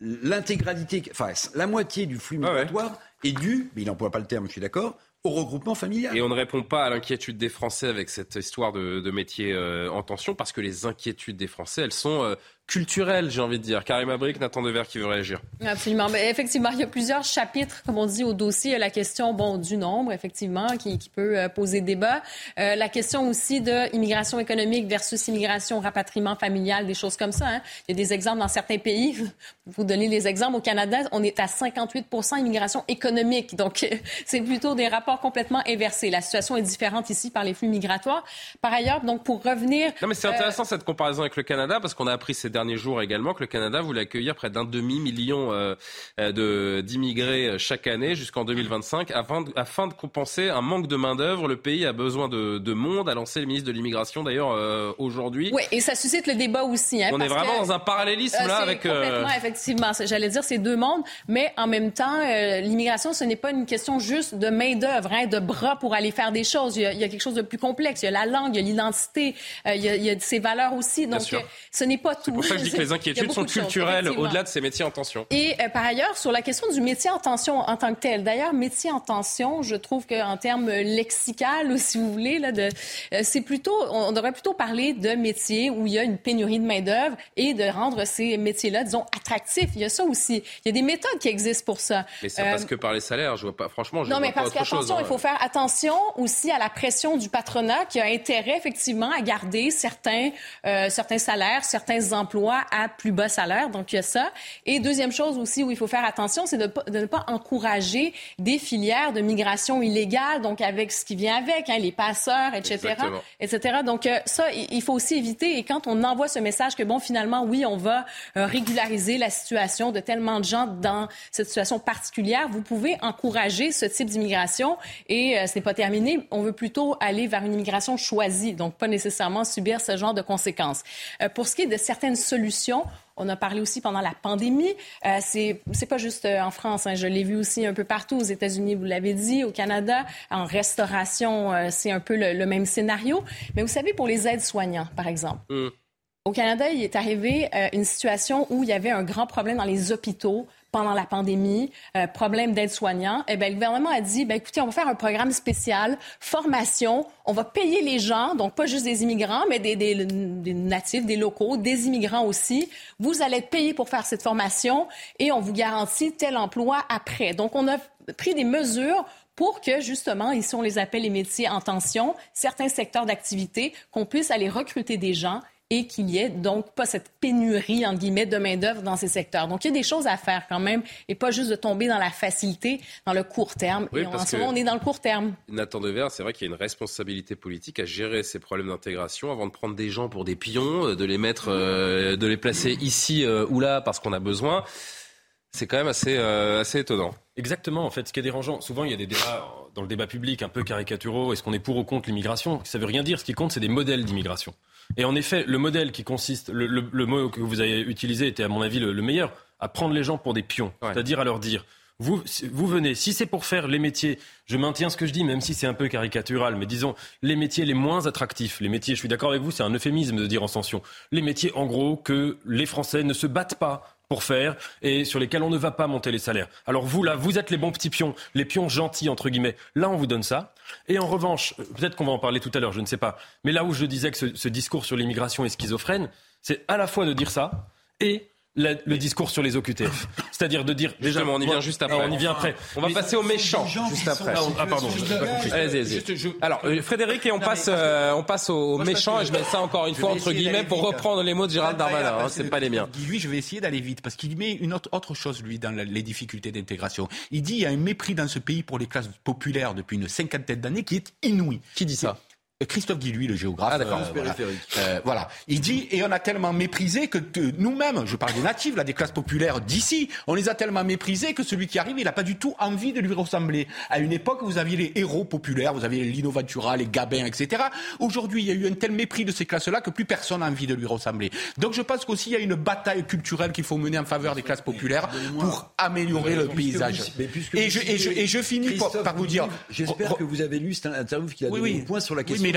l'intégralité, enfin, la moitié du flux migratoire ah ouais. est due, mais il n'emploie pas le terme, je suis d'accord, au regroupement familial. Et on ne répond pas à l'inquiétude des Français avec cette histoire de, de métier euh, en tension, parce que les inquiétudes des Français, elles sont euh, culturelles, j'ai envie de dire. Karim Abric, Nathan Dever qui veut réagir. Absolument. Mais effectivement, il y a plusieurs chapitres, comme on dit, au dossier. La question bon, du nombre, effectivement, qui, qui peut euh, poser débat. Euh, la question aussi de immigration économique versus immigration, rapatriement familial, des choses comme ça. Hein. Il y a des exemples dans certains pays. [laughs] Vous donnez les exemples. Au Canada, on est à 58 immigration économique. Donc, [laughs] c'est plutôt des rapports complètement inversés. La situation est différente ici par les flux migratoires. Par ailleurs, donc, pour revenir... Non, mais c'est intéressant euh... cette comparaison avec le Canada, parce qu'on a appris ces derniers jours également que le Canada voulait accueillir près d'un demi-million euh, de, d'immigrés chaque année jusqu'en 2025 afin de, afin de compenser un manque de main-d'œuvre. Le pays a besoin de, de monde, a lancé le ministre de l'Immigration d'ailleurs euh, aujourd'hui. Oui, et ça suscite le débat aussi. Hein, On est vraiment que, dans un parallélisme euh, là avec. Complètement, effectivement. J'allais dire c'est deux mondes, mais en même temps, euh, l'immigration, ce n'est pas une question juste de main-d'œuvre, hein, de bras pour aller faire des choses. Il y, a, il y, a, quelque chose de plus complexe. Il y a la langue, il y a l'identité, il, il y a ses valeurs aussi. Donc, ce n'est pas tout. Ça que je dis que les inquiétudes sont culturelles au-delà de ces métiers en tension. Et euh, par ailleurs, sur la question du métier en tension en tant que tel, d'ailleurs, métier en tension, je trouve qu'en termes lexical, [laughs] si vous voulez, là, de, euh, c'est plutôt, on devrait plutôt parler de métiers où il y a une pénurie de main-d'œuvre et de rendre ces métiers-là, disons, attractifs. Il y a ça aussi. Il y a des méthodes qui existent pour ça. Mais ça passe que par les salaires. Je vois pas, franchement, je non, vois mais parce qu'attention, hein. il faut faire attention aussi à la pression du patronat qui a intérêt, effectivement, à garder certains, euh, certains salaires, certains emplois à plus bas salaire. Donc, il y a ça. Et deuxième chose aussi où il faut faire attention, c'est de, de, ne pas encourager des filières de migration illégale, donc avec ce qui vient avec, hein, les passeurs, etc., Exactement. etc. Donc, euh, ça, il faut aussi éviter. Et quand on envoie ce message que, bon, finalement, oui, on va euh, régulariser la situation de tellement de gens dans cette situation particulière, vous pouvez encourager ce type d'immigration. Et euh, ce n'est pas terminé. On veut plutôt aller vers une immigration choisie, donc pas nécessairement subir ce genre de conséquences. Euh, pour ce qui est de certaines solutions, on a parlé aussi pendant la pandémie. Euh, c'est c'est pas juste euh, en France. Hein. Je l'ai vu aussi un peu partout aux États-Unis. Vous l'avez dit, au Canada, en restauration, euh, c'est un peu le, le, même scénario. Mais vous savez, pour les aides-soignants, par exemple. Mm. Au Canada, il est arrivé euh, une situation où il y avait un grand problème dans les hôpitaux pendant la pandémie, euh, problème d'aide-soignants, eh bien, le gouvernement a dit, ben, écoutez, on va faire un programme spécial, formation, on va payer les gens, donc pas juste des immigrants, mais des, des, des natifs, des locaux, des immigrants aussi. Vous allez être payés pour faire cette formation et on vous garantit tel emploi après. Donc, on a pris des mesures pour que, justement, ici, on les appelle les métiers en tension, certains secteurs d'activité, qu'on puisse aller recruter des gens et qu'il y ait donc pas cette pénurie, entre guillemets, de main-d'œuvre dans ces secteurs. Donc, il y a des choses à faire quand même et pas juste de tomber dans la facilité, dans le court terme. Oui, et en ce moment, on est dans le court terme. Nathan Devers, c'est vrai qu'il y a une responsabilité politique à gérer ces problèmes d'intégration avant de prendre des gens pour des pions, de les mettre, euh, de les placer ici euh, ou là parce qu'on a besoin. C'est quand même assez, euh, assez étonnant. Exactement. En fait, ce qui est dérangeant, souvent il y a des débats dans le débat public un peu caricaturaux. Est-ce qu'on est pour ou contre l'immigration? Ça veut rien dire. Ce qui compte, c'est des modèles d'immigration. Et en effet, le modèle qui consiste, le, le, le, mot que vous avez utilisé était à mon avis le, le meilleur, à prendre les gens pour des pions, ouais. c'est-à-dire à leur dire Vous, vous venez, si c'est pour faire les métiers, je maintiens ce que je dis, même si c'est un peu caricatural, mais disons les métiers les moins attractifs, les métiers, je suis d'accord avec vous, c'est un euphémisme de dire en sanction, les métiers en gros que les Français ne se battent pas pour faire et sur lesquels on ne va pas monter les salaires. Alors vous, là, vous êtes les bons petits pions, les pions gentils, entre guillemets. Là, on vous donne ça. Et en revanche, peut-être qu'on va en parler tout à l'heure, je ne sais pas. Mais là où je disais que ce, discours sur l'immigration est schizophrène, c'est à la fois de dire ça et le discours sur les OQTF. C'est-à-dire de dire. Déjà, on y vient juste après. on y vient après. On va passer aux méchants juste après. Ah, pardon, Allez, allez, Alors, euh, Frédéric, et on passe, euh, on passe aux méchants, et je mets ça encore une fois entre guillemets pour reprendre les mots de Gérald Darmanin. Hein, c'est pas les miens. Lui, je vais essayer d'aller vite parce qu'il met une autre, autre chose, lui, dans les difficultés d'intégration. Il dit il y a un mépris dans ce pays pour les classes populaires depuis une cinquantaine d'années qui est inouï. Qui dit ça? Christophe Guy, le géographe. Ah. Euh, voilà. Euh, voilà. Il dit, et on a tellement méprisé que nous-mêmes, je parle des natifs, là, des classes populaires d'ici, on les a tellement méprisés que celui qui arrive, il n'a pas du tout envie de lui ressembler. À une époque, vous aviez les héros populaires, vous aviez les Lino Ventura, les Gabins, etc. Aujourd'hui, il y a eu un tel mépris de ces classes-là que plus personne n'a envie de lui ressembler. Donc je pense qu'aussi, il y a une bataille culturelle qu'il faut mener en faveur des classes populaires pour améliorer le paysage. et, je, et, je, et, je, finis par vous dire... J'espère que vous avez lu cette interview qui a oui, donné oui. point sur la question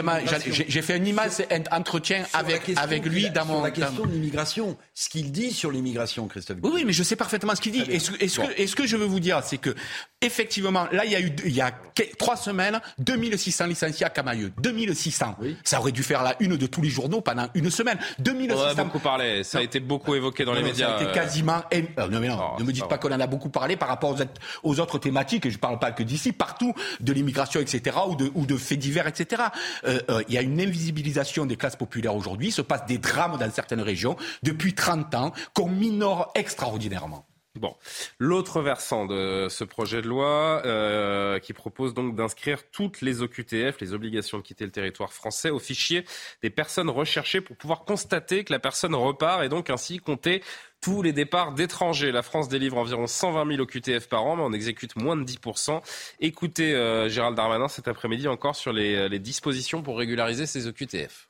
j'ai fait un immense entretien avec, avec lui dans mon. la question de l'immigration, ce qu'il dit sur l'immigration, Christophe. Oui, oui, mais je sais parfaitement ce qu'il dit. Et ce, que, ce que je veux vous dire, c'est que, effectivement, là, il y a eu, il y a trois semaines, 2600 licenciés à Camailleux. 2600. Ça aurait dû faire la une de tous les journaux pendant une semaine. 2600. On a beaucoup parlé. Ça a été beaucoup évoqué dans les médias. Ça a été quasiment. Euh, non, mais non, oh, ne me dites pas qu'on en a beaucoup parlé par rapport aux, autres thématiques. Et je ne parle pas que d'ici, partout, de l'immigration, etc., ou de, ou de faits divers, etc. Euh, euh, il y a une invisibilisation des classes populaires aujourd'hui. Il se passe des drames dans certaines régions depuis 30 ans qu'on minore extraordinairement. Bon, l'autre versant de ce projet de loi euh, qui propose donc d'inscrire toutes les OQTF, les obligations de quitter le territoire français, au fichier des personnes recherchées pour pouvoir constater que la personne repart et donc ainsi compter tous les départs d'étrangers. La France délivre environ 120 000 OQTF par an, mais on exécute moins de 10%. Écoutez euh, Gérald Darmanin cet après-midi encore sur les, les dispositions pour régulariser ces OQTF.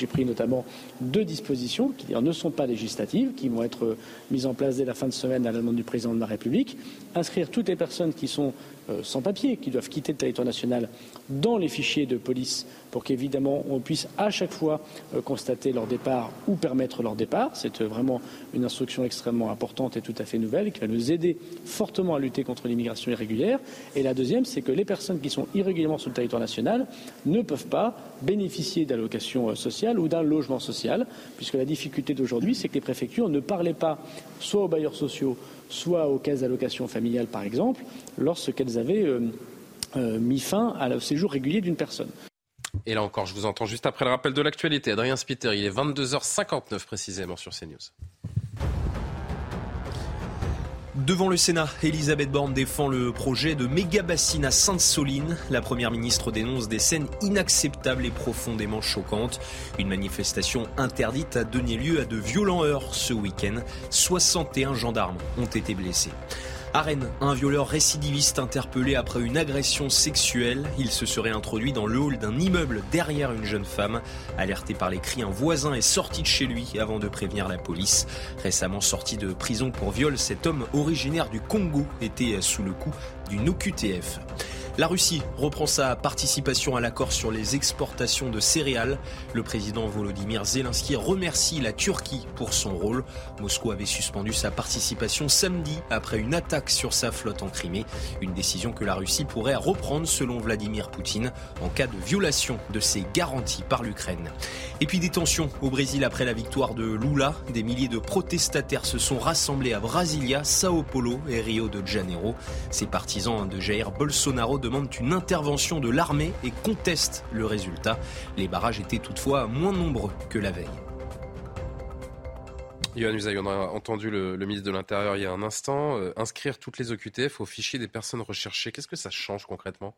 J'ai pris notamment deux dispositions qui ne sont pas législatives, qui vont être mises en place dès la fin de semaine à la demande du président de la République. Inscrire toutes les personnes qui sont sans papier, qui doivent quitter le territoire national dans les fichiers de police pour qu'évidemment on puisse à chaque fois euh, constater leur départ ou permettre leur départ. C'est euh, vraiment une instruction extrêmement importante et tout à fait nouvelle qui va nous aider fortement à lutter contre l'immigration irrégulière. Et la deuxième, c'est que les personnes qui sont irrégulièrement sur le territoire national ne peuvent pas bénéficier d'allocations sociales ou d'un logement social, puisque la difficulté d'aujourd'hui, c'est que les préfectures ne parlaient pas soit aux bailleurs sociaux, soit aux caisses d'allocation familiale, par exemple, lorsqu'elles avaient euh, euh, mis fin au séjour régulier d'une personne. Et là encore, je vous entends juste après le rappel de l'actualité. Adrien Spiter, il est 22h59 précisément sur CNews. Devant le Sénat, Elisabeth Borne défend le projet de méga bassine à Sainte-Soline. La première ministre dénonce des scènes inacceptables et profondément choquantes. Une manifestation interdite a donné lieu à de violents heurts ce week-end. 61 gendarmes ont été blessés. À Rennes, un violeur récidiviste interpellé après une agression sexuelle. Il se serait introduit dans le hall d'un immeuble derrière une jeune femme. Alerté par les cris, un voisin est sorti de chez lui avant de prévenir la police. Récemment sorti de prison pour viol, cet homme originaire du Congo était sous le coup d'une OQTF. La Russie reprend sa participation à l'accord sur les exportations de céréales. Le président Volodymyr Zelensky remercie la Turquie pour son rôle. Moscou avait suspendu sa participation samedi après une attaque sur sa flotte en Crimée. Une décision que la Russie pourrait reprendre selon Vladimir Poutine en cas de violation de ses garanties par l'Ukraine. Et puis des tensions au Brésil après la victoire de Lula. Des milliers de protestataires se sont rassemblés à Brasilia, Sao Paulo et Rio de Janeiro. Ces partisans de Jair Bolsonaro demandent une intervention de l'armée et contestent le résultat. Les barrages étaient toutefois moins nombreux que la veille. Yohann Usaï, on a entendu le, ministre de l'Intérieur il y a un instant. Euh, inscrire toutes les OQTF au fichier des personnes recherchées, qu'est-ce que ça change concrètement?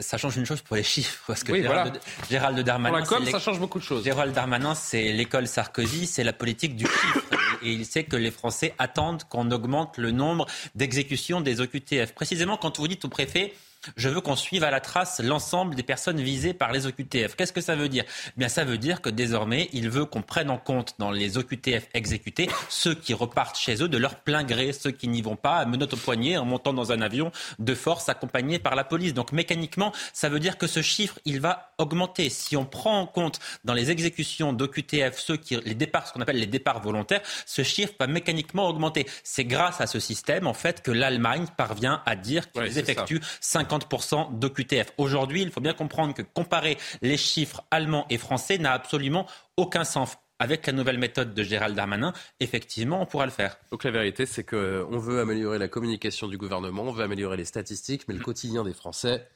Ça change une chose pour les chiffres, parce que oui, Gérald, voilà. Gérald, Darmanin, pour la com, ça change beaucoup de choses. Gérald Darmanin, c'est l'école Sarkozy, c'est la politique du chiffre. Et il sait que les Français attendent qu'on augmente le nombre d'exécutions des OQTF. Précisément, quand vous dites au préfet, je veux qu'on suive à la trace l'ensemble des personnes visées par les OQTF. Qu'est-ce que ça veut dire? Eh Bien, ça veut dire que désormais, il veut qu'on prenne en compte dans les OQTF exécutés ceux qui repartent chez eux de leur plein gré, ceux qui n'y vont pas à menottes au poignet en montant dans un avion de force accompagné par la police. Donc mécaniquement, ça veut dire que ce chiffre, il va augmenter. Si on prend en compte dans les exécutions d'OQTF ceux qui les départs, ce qu'on appelle les départs volontaires, ce chiffre va mécaniquement augmenter. C'est grâce à ce système en fait que l'Allemagne parvient à dire qu'ils effectuent 50% d'OQTF. Aujourd'hui, il faut bien comprendre que comparer les chiffres allemands et français n'a absolument aucun sens avec la nouvelle méthode de Gérald Darmanin, effectivement, on pourra le faire. Donc la vérité, c'est qu'on veut améliorer la communication du gouvernement, on veut améliorer les statistiques, mais le quotidien des Français,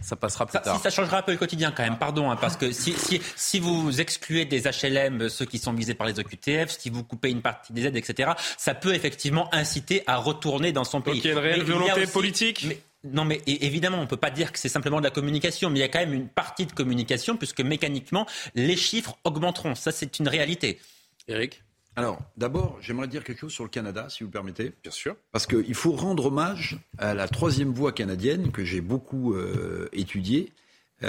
ça passera plus tard. Si ça changera un peu le quotidien quand même, pardon, hein, parce que si, si, si, vous excluez des HLM, ceux qui sont visés par les OQTF, si vous coupez une partie des aides, etc., ça peut effectivement inciter à retourner dans son pays. Donc il y a une réelle volonté politique? Non, mais évidemment, on ne peut pas dire que c'est simplement de la communication, mais il y a quand même une partie de communication, puisque mécaniquement, les chiffres augmenteront. Ça, c'est une réalité. Eric alors, d'abord, j'aimerais dire quelque chose sur le Canada, si vous permettez. Bien sûr. Parce qu'il faut rendre hommage à la troisième voie canadienne que j'ai beaucoup euh, étudiée euh,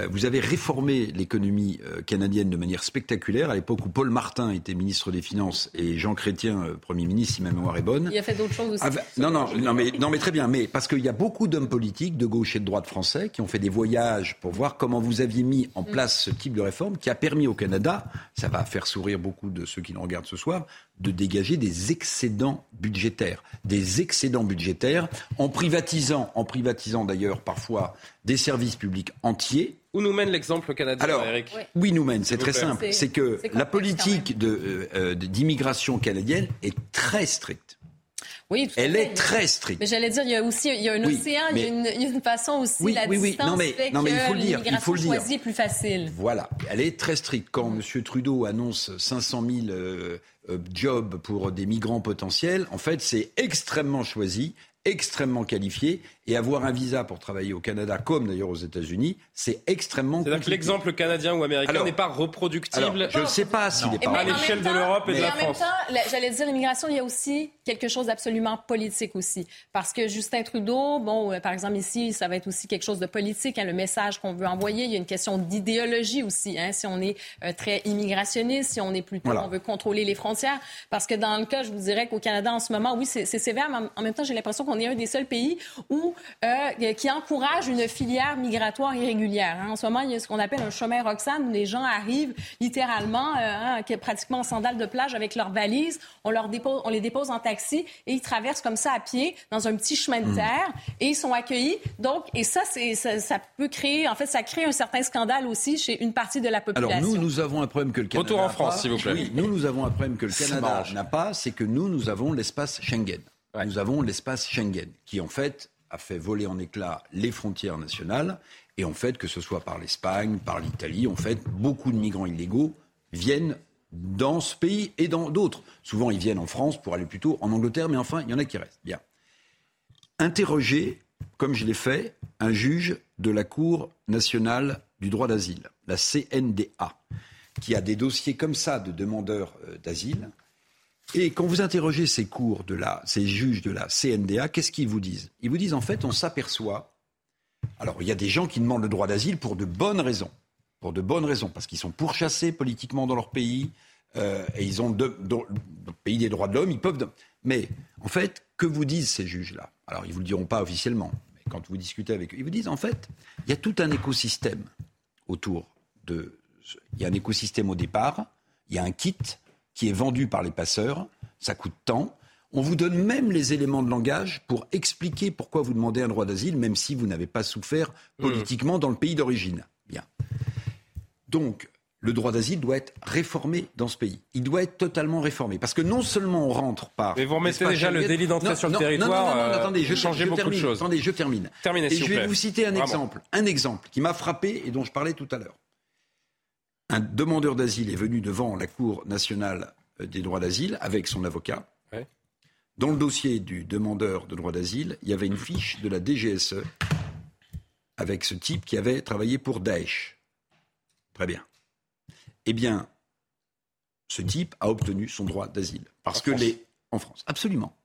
vous avez réformé l'économie euh, canadienne de manière spectaculaire à l'époque où Paul Martin était ministre des Finances et Jean Chrétien euh, Premier ministre, si ma mémoire est bonne. Il a fait d'autres choses aussi. Ah, ben, non, non, non, mais, non, mais très bien. Mais parce qu'il y a beaucoup d'hommes politiques de gauche et de droite français qui ont fait des voyages pour voir comment vous aviez mis en mm. place ce type de réforme qui a permis au Canada, ça va faire sourire beaucoup de ceux qui nous regardent ce soir, de dégager des excédents budgétaires, des excédents budgétaires en privatisant, en privatisant d'ailleurs parfois des services publics entiers. Où nous mène l'exemple canadien, Alors, Eric? Oui, nous mène, c'est très simple. C'est que la politique euh, euh, d'immigration canadienne est très stricte. Oui, Elle est très stricte. Mais j'allais dire, il y a aussi il y a un océan, il, y a une, façon aussi, oui, la oui, distance non, mais, fait non, mais il faut le dire, il faut le dire. est plus facile. Voilà, elle est très stricte. Quand M. Trudeau annonce 500 000 euh, jobs pour des migrants potentiels, en fait, c'est extrêmement choisi, extrêmement qualifié et avoir un visa pour travailler au Canada, comme d'ailleurs aux États-Unis, c'est extrêmement C'est-à-dire que l'exemple canadien ou américain n'est pas reproductible. je ne sais pas s'il n'est pas à l'échelle de l'Europe et de la France. En même temps, j'allais dire, l'immigration, il y a aussi quelque chose d'absolument politique aussi. Parce que Justin Trudeau, bon, euh, par exemple, ici, ça va être aussi quelque chose de politique, hein, le message qu'on veut envoyer. Il y a une question d'idéologie aussi. Hein, si on est euh, très immigrationniste, si on est plutôt, on veut contrôler les frontières. Parce que dans le cas, je vous dirais qu'au Canada, en ce moment, oui, c'est sévère, mais en même temps, j'ai l'impression qu'on est un des seuls pays où euh, qui encourage une filière migratoire irrégulière. Hein. En ce moment, il y a ce qu'on appelle un chemin Roxane où les gens arrivent littéralement, euh, hein, pratiquement en sandales de plage avec leurs valises. On, leur dépose, on les dépose en taxi et ils traversent comme ça à pied dans un petit chemin de hmm. terre et ils sont accueillis. Donc, et ça, c'est, ça, peut créer, en fait, ça crée un certain scandale aussi chez une partie de la population. Alors nous, nous avons un problème que le Canada. Retour en France, s'il vous plaît. Oui, nous, nous avons un problème que le Canada n'a pas, c'est que nous, nous avons l'espace Schengen. Nous avons l'espace Schengen, qui en fait a fait voler en éclats les frontières nationales. Et en fait, que ce soit par l'Espagne, par l'Italie, en fait, beaucoup de migrants illégaux viennent dans ce pays et dans d'autres. Souvent, ils viennent en France pour aller plutôt en Angleterre, mais enfin, il y en a qui restent. Bien. Interroger, comme je l'ai fait, un juge de la Cour nationale du droit d'asile, la CNDA, qui a des dossiers comme ça de demandeurs euh, d'asile et quand vous interrogez ces cours de la, ces juges de la CNDA, qu'est-ce qu'ils vous disent? Ils vous disent en fait, on s'aperçoit. Alors, il y a des gens qui demandent le droit d'asile pour de bonnes raisons, pour de bonnes raisons, parce qu'ils sont pourchassés politiquement dans leur pays euh, et ils ont le pays des droits de l'homme, ils peuvent. Mais en fait, que vous disent ces juges-là? Alors, ils vous le diront pas officiellement, mais quand vous discutez avec eux, ils vous disent en fait, il y a tout un écosystème autour de. Il y a un écosystème au départ, il y a un kit qui est vendu par les passeurs. Ça coûte tant. On vous donne même les éléments de langage pour expliquer pourquoi vous demandez un droit d'asile, même si vous n'avez pas souffert mmh. politiquement dans le pays d'origine. Bien. Donc, le droit d'asile doit être réformé dans ce pays. Il doit être totalement réformé. Parce que non seulement on rentre par. Mais vous remettez déjà le délit d'entrée sur le territoire. Non, non, non, attendez, je, changer beaucoup termine, de choses. Attendez, je termine. Terminez, Et je vais vous, vous citer un exemple. Un exemple qui m'a frappé et dont je parlais tout à l'heure un demandeur d'asile est venu devant la Cour nationale euh, des droits d'asile avec son avocat. Dans le dossier du demandeur de droit d'asile, il y avait une fiche de la DGSE avec ce type qui avait travaillé pour Daesh. Très bien. Eh bien, ce type a obtenu son droit d'asile. Parce que les. En France. Absolument.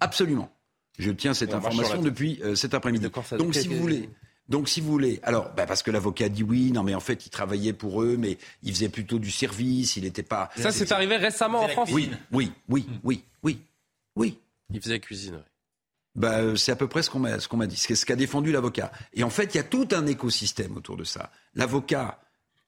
Absolument. Je tiens cette information depuis euh, cet après-midi. Donc, si vous voulez. Donc, si vous voulez, alors, bah, parce que l'avocat dit oui, non, mais en fait, il travaillait pour eux, mais il faisait plutôt du service, il n'était pas. Ça, c'est arrivé récemment en France Oui, oui, oui, oui, oui, oui. Il faisait cuisine, oui. Bah, euh, c'est à peu près ce qu'on m'a, ce qu'on m'a dit, ce qu'a défendu l'avocat. Et en fait, il y a tout un écosystème autour de ça. L'avocat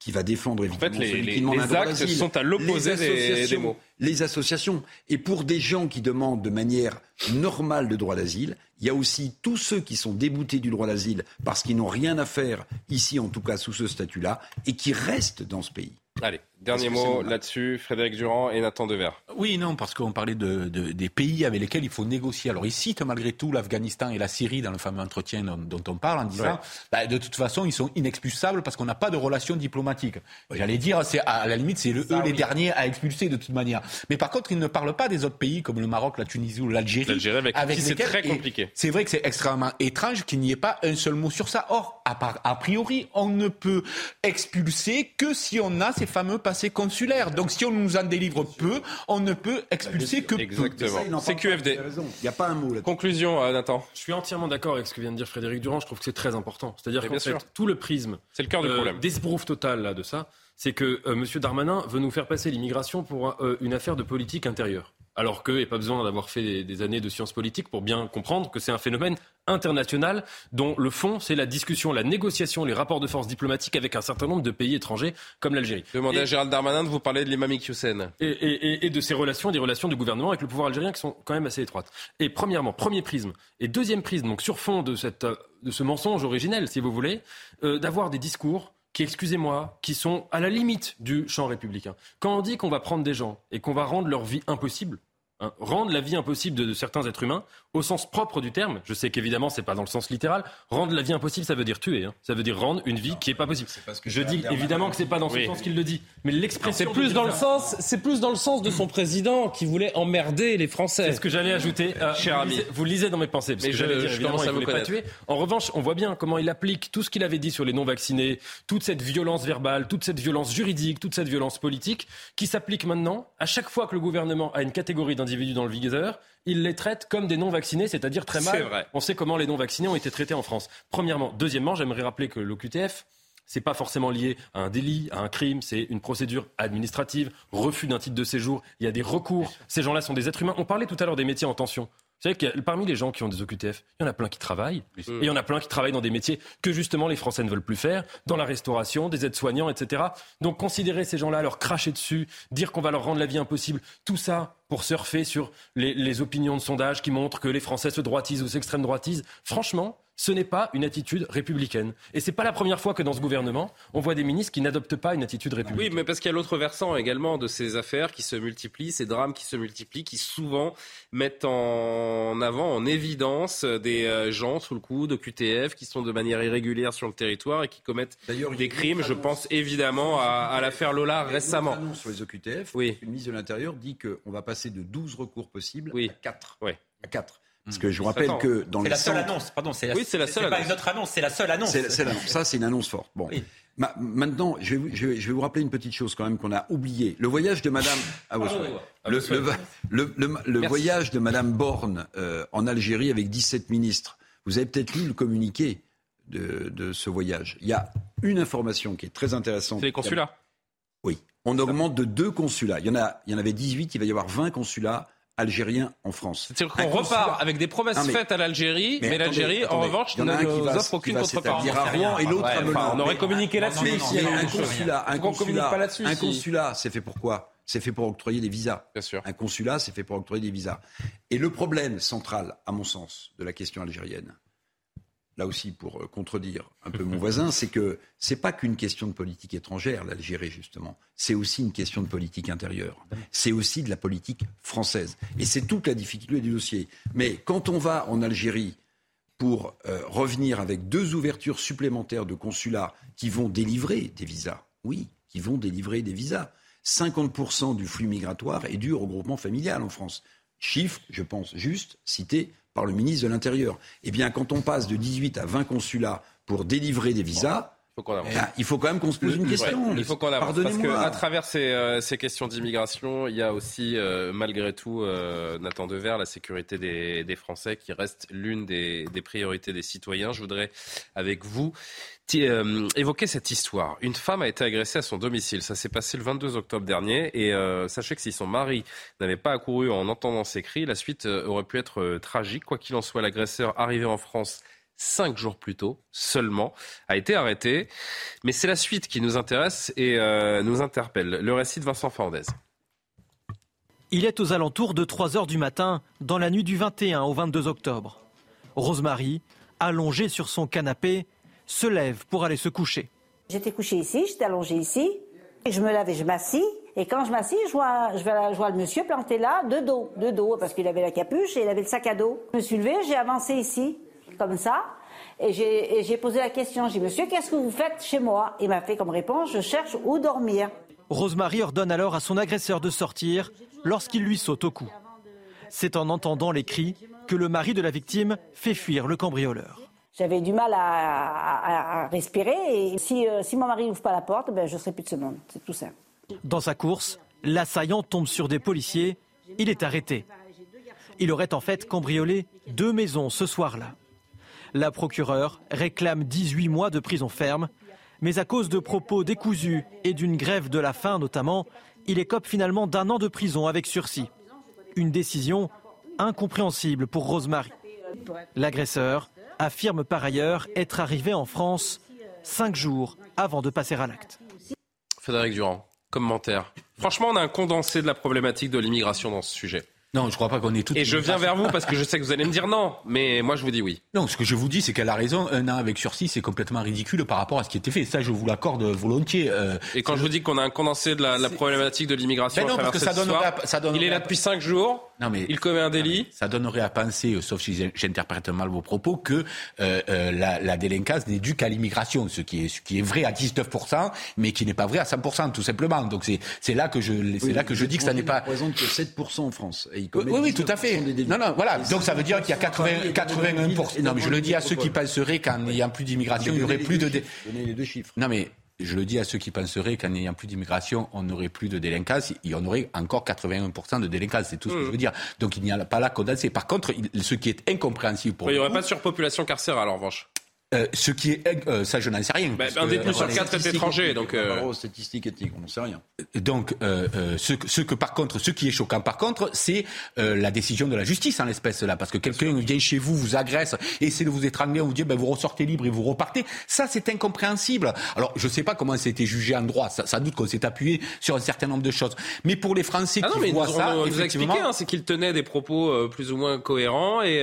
qui va défendre évidemment en fait, les, qui demande les actes sont à l'opposé des, des, mots. Les associations. Et pour des gens qui demandent de manière normale le droit d'asile, il y a aussi tous ceux qui sont déboutés du droit d'asile parce qu'ils n'ont rien à faire ici, en tout cas sous ce statut-là, et qui restent dans ce pays. Allez, dernier mot là-dessus, Frédéric Durand et Nathan Dever. Oui, non, parce qu'on parlait de, de, des pays avec lesquels il faut négocier. Alors, ils citent malgré tout l'Afghanistan et la Syrie dans le fameux entretien dont, dont on parle en disant, bah, de toute façon, ils sont inexpulsables parce qu'on n'a pas de relations diplomatiques. J'allais dire, c'est à la limite, c'est eux les derniers à expulser de toute manière. Mais par contre, ils ne parlent pas des autres pays comme le Maroc, la Tunisie ou l'Algérie. L'Algérie avec, avec c'est très compliqué. C'est vrai que c'est extrêmement étrange qu'il n'y ait pas un seul mot sur ça. Or, à, part, a priori, on ne peut expulser que si on a ces fameux passés consulaires. Donc si on nous en délivre peu, on ne peut expulser que Exactement. C'est QFD. Il n'y a pas un mot là Conclusion, euh, Nathan. Je suis entièrement d'accord avec ce que vient de dire Frédéric Durand. Je trouve que c'est très important. C'est-à-dire qu'en fait, tout le prisme, c'est le cœur du euh, problème. D'esbrouf total là de ça, c'est que euh, M. Darmanin veut nous faire passer l'immigration pour euh, une affaire de politique intérieure. Alors qu'il n'y a pas besoin d'avoir fait des, des, années de sciences politiques pour bien comprendre que c'est un phénomène international dont le fond, c'est la discussion, la négociation, les rapports de force diplomatiques avec un certain nombre de pays étrangers comme l'Algérie. Demandez à Gérald Darmanin de vous parler de l'imam Hussein. Et, et, et, de ses relations, des relations du gouvernement avec le pouvoir algérien qui sont quand même assez étroites. Et premièrement, premier prisme. Et deuxième prisme, donc sur fond de, cette, de ce mensonge originel, si vous voulez, euh, d'avoir des discours qui, excusez-moi, qui sont à la limite du champ républicain. Quand on dit qu'on va prendre des gens et qu'on va rendre leur vie impossible, hein, rendre la vie impossible de, de, certains êtres humains, au sens propre du terme, je sais qu'évidemment c'est pas dans le sens littéral, rendre la vie impossible ça veut dire tuer, hein. ça veut dire rendre une vie qui est pas possible. Que je dis évidemment que c'est pas dans ce oui. sens qu'il le dit, mais l'expression c'est plus dans le sens, c'est plus dans le sens de son président qui voulait emmerder les Français. C'est ce que j'allais ajouter, euh, cher vous ami. Lisez, vous lisez dans mes pensées, parce mais que je, j'allais dire je évidemment à il vous voulait pas tuer. En revanche, on voit bien comment il applique tout ce qu'il avait dit sur les non vaccinés, toute cette violence verbale, toute cette violence juridique, toute cette violence politique, qui s'applique maintenant à chaque fois que le gouvernement a une catégorie d'individus dans le viseur il les traite comme des non-vaccinés, c'est-à-dire très mal. Vrai. On sait comment les non-vaccinés ont été traités en France. Premièrement. Deuxièmement, j'aimerais rappeler que l'OQTF, c'est pas forcément lié à un délit, à un crime, c'est une procédure administrative, refus d'un titre de séjour, il y a des recours. Ces gens-là sont des êtres humains. On parlait tout à l'heure des métiers en tension. Vous savez que parmi les gens qui ont des OQTF, il y en a plein qui travaillent. Et il y en a plein qui travaillent dans des métiers que justement les Français ne veulent plus faire, dans la restauration, des aides-soignants, etc. Donc considérer ces gens-là, leur cracher dessus, dire qu'on va leur rendre la vie impossible, tout ça pour surfer sur les, les opinions de sondage qui montrent que les Français se droitisent ou s'extrême droitisent, franchement, ce n'est pas une attitude républicaine. Et ce n'est pas la première fois que dans ce gouvernement, on voit des ministres qui n'adoptent pas une attitude républicaine. Oui, mais parce qu'il y a l'autre versant également de ces affaires qui se multiplient, ces drames qui se multiplient, qui souvent mettent en avant, en évidence des gens sous le coup de QTF qui sont de manière irrégulière sur le territoire et qui commettent des crimes. Je pense évidemment à, à l'affaire Lola récemment. Sur les OQTF, oui. le ministre de l'Intérieur dit qu'on va passer de 12 recours possibles oui. à 4. Oui. À 4. Parce que je vous rappelle que dans C'est les la seule centres... annonce, pardon. C'est la, oui, c'est la seule pas une autre annonce, c'est la seule annonce. C'est l'annonce. Ça, c'est une annonce forte. Bon. Oui. Ma, maintenant, je vais, je, vais, je vais, vous rappeler une petite chose quand même qu'on a oublié. Le voyage de Madame. Ah, oh, le, le, le, le voyage de Madame Borne euh, en Algérie avec 17 ministres. Vous avez peut-être lu le communiqué de, de, ce voyage. Il y a une information qui est très intéressante. C'est les consulats? Oui. On augmente de deux consulats. Il y en a, il y en avait 18. Il va y avoir 20 consulats algériens en France. C'est-à-dire qu'on repart avec des promesses non, mais, faites à l'Algérie, mais, mais l'Algérie, en revanche, ne nous offre aucune contrepartie. à Rouen et l'autre ouais, à Melun. Enfin, on aurait communiqué là-dessus. Un consulat, un consulat, pas là-dessus. Un consulat, c'est fait pour quoi? C'est fait pour octroyer des visas. Bien sûr. Un consulat, c'est fait pour octroyer des visas. Et le problème central, à mon sens, de la question algérienne, là aussi pour contredire un peu mon voisin, c'est que c'est pas qu'une question de politique étrangère, l'Algérie justement. C'est aussi une question de politique intérieure. C'est aussi de la politique française. Et c'est toute la difficulté du dossier. Mais quand on va en Algérie pour euh, revenir avec deux ouvertures supplémentaires de consulats qui vont délivrer des visas, oui, qui vont délivrer des visas. 50% du flux migratoire est dû au regroupement familial en France. Chiffre, je pense, juste, cité par le ministre de l'Intérieur. Eh bien, quand on passe de 18 à 20 consulats pour délivrer des visas, faut qu'on avance. il faut quand même qu'on se pose une question. il faut qu'on avance parce qu'à travers ces, ces, questions d'immigration, il y a aussi malgré tout Nathan Dever, la sécurité des, des Français qui reste l'une des, des priorités des citoyens. Je voudrais avec vous euh, évoquer cette histoire. Une femme a été agressée à son domicile. Ça s'est passé le 22 octobre dernier. Et euh, sachez que si son mari n'avait pas accouru en entendant ces cris, la suite euh, aurait pu être tragique. Quoi qu'il en soit, l'agresseur arrivé en France cinq jours plus tôt seulement, a été arrêté. Mais c'est la suite qui nous intéresse et nous interpelle. Le récit de Vincent Fernandez. Il est aux alentours de 3 heures du matin, dans la nuit du 21 au 22 octobre. Rosemary, allongée sur son canapé, se lève pour aller se coucher. J'étais couchée ici, j'étais allongée ici. Et je me lève et je m'assis. Et quand je m'assis, je vois, je, vois, le monsieur planté là, de dos, de dos, parce qu'il avait la capuche et il avait le sac à dos. Je me suis levée, j'ai avancé ici, comme ça. Et j'ai posé la question. J'ai dit, monsieur, qu'est-ce que vous faites chez moi? Il m'a fait comme réponse, je cherche où dormir. Rosemary ordonne alors à son agresseur de sortir lorsqu'il lui saute au cou. C'est en entendant les cris que le mari de la victime fait fuir le cambrioleur. J'avais du mal à, respirer et si, euh, si mon mari n'ouvre pas la porte, ben, je ne serai plus de ce monde. C'est tout ça. Dans sa course, l'assaillant tombe sur des policiers. Il est arrêté. Il aurait en fait cambriolé deux maisons ce soir-là. La procureure réclame 18 mois de prison ferme, mais à cause de propos décousus et d'une grève de la faim notamment, il écope finalement d'un an de prison avec sursis. Une décision incompréhensible pour Rosemary. L'agresseur affirme par ailleurs être arrivé en France cinq jours avant de passer à l'acte. Frédéric Durand, commentaire. Franchement, on a un condensé de la problématique de l'immigration dans ce sujet. Non, je crois pas qu'on est tout. Et je viens vers vous parce que je sais que vous allez me dire non, mais moi je vous dis oui. Non, ce que je vous dis, c'est qu'elle a raison. Un an avec sursis, c'est complètement ridicule par rapport à ce qui était fait. Ça, je vous l'accorde volontiers. Euh, et quand je vous dis qu'on a un condensé de la, problématique de l'immigration, ben non, parce que ça donnerait, ça il est là depuis cinq jours. Non, mais il commet un délit. Ça donnerait à penser, euh, sauf si j'interprète mal vos propos, que euh, la, la, délinquance n'est due qu'à l'immigration, ce qui est ce qui est vrai à 19 mais qui n'est pas vrai à 100 tout simplement. Donc c'est c'est là que je c'est là que je dis que ça n'est pas. Représente que 7 en France. oui, oui, tout à fait. Non, non, voilà. Donc ça veut dire qu'il y a 80, 81%. Non, mais je le dis à ceux qui penseraient qu'en n'ayant plus d'immigration, il n'y aurait plus de. Donnez les deux chiffres. Non, mais je le dis à ceux qui penseraient qu'en n'ayant plus d'immigration, on n'aurait plus de délinquance, il y en aurait encore 81% de délinquance. C'est tout ce que je veux dire. Donc il n'y a pas là condensé. Par contre, ce qui est incompréhensible pour Il n'y aurait pas de surpopulation carcérale en revanche. Euh, ce qui est, euh, ça je n'en sais rien. Bah, un détenu sur quatre est étranger, donc. Euh... statistiques éthiques, on n'en sait rien. Donc, euh, euh, ce, ce, que par contre, ce qui est choquant par contre, c'est la décision de la justice en l'espèce là, parce que quelqu'un vient chez vous, vous agresse, essaie de vous étrangler, on vous dit ben vous ressortez libre et vous repartez. Ça c'est incompréhensible. Alors je sais pas comment ça a été jugé en droit. Ça, ça doute qu'on s'est appuyé sur un certain nombre de choses. Mais pour les Français ah qui voient ça, on, vous expliqué, hein, c'est qu'il tenait des propos plus ou moins cohérents et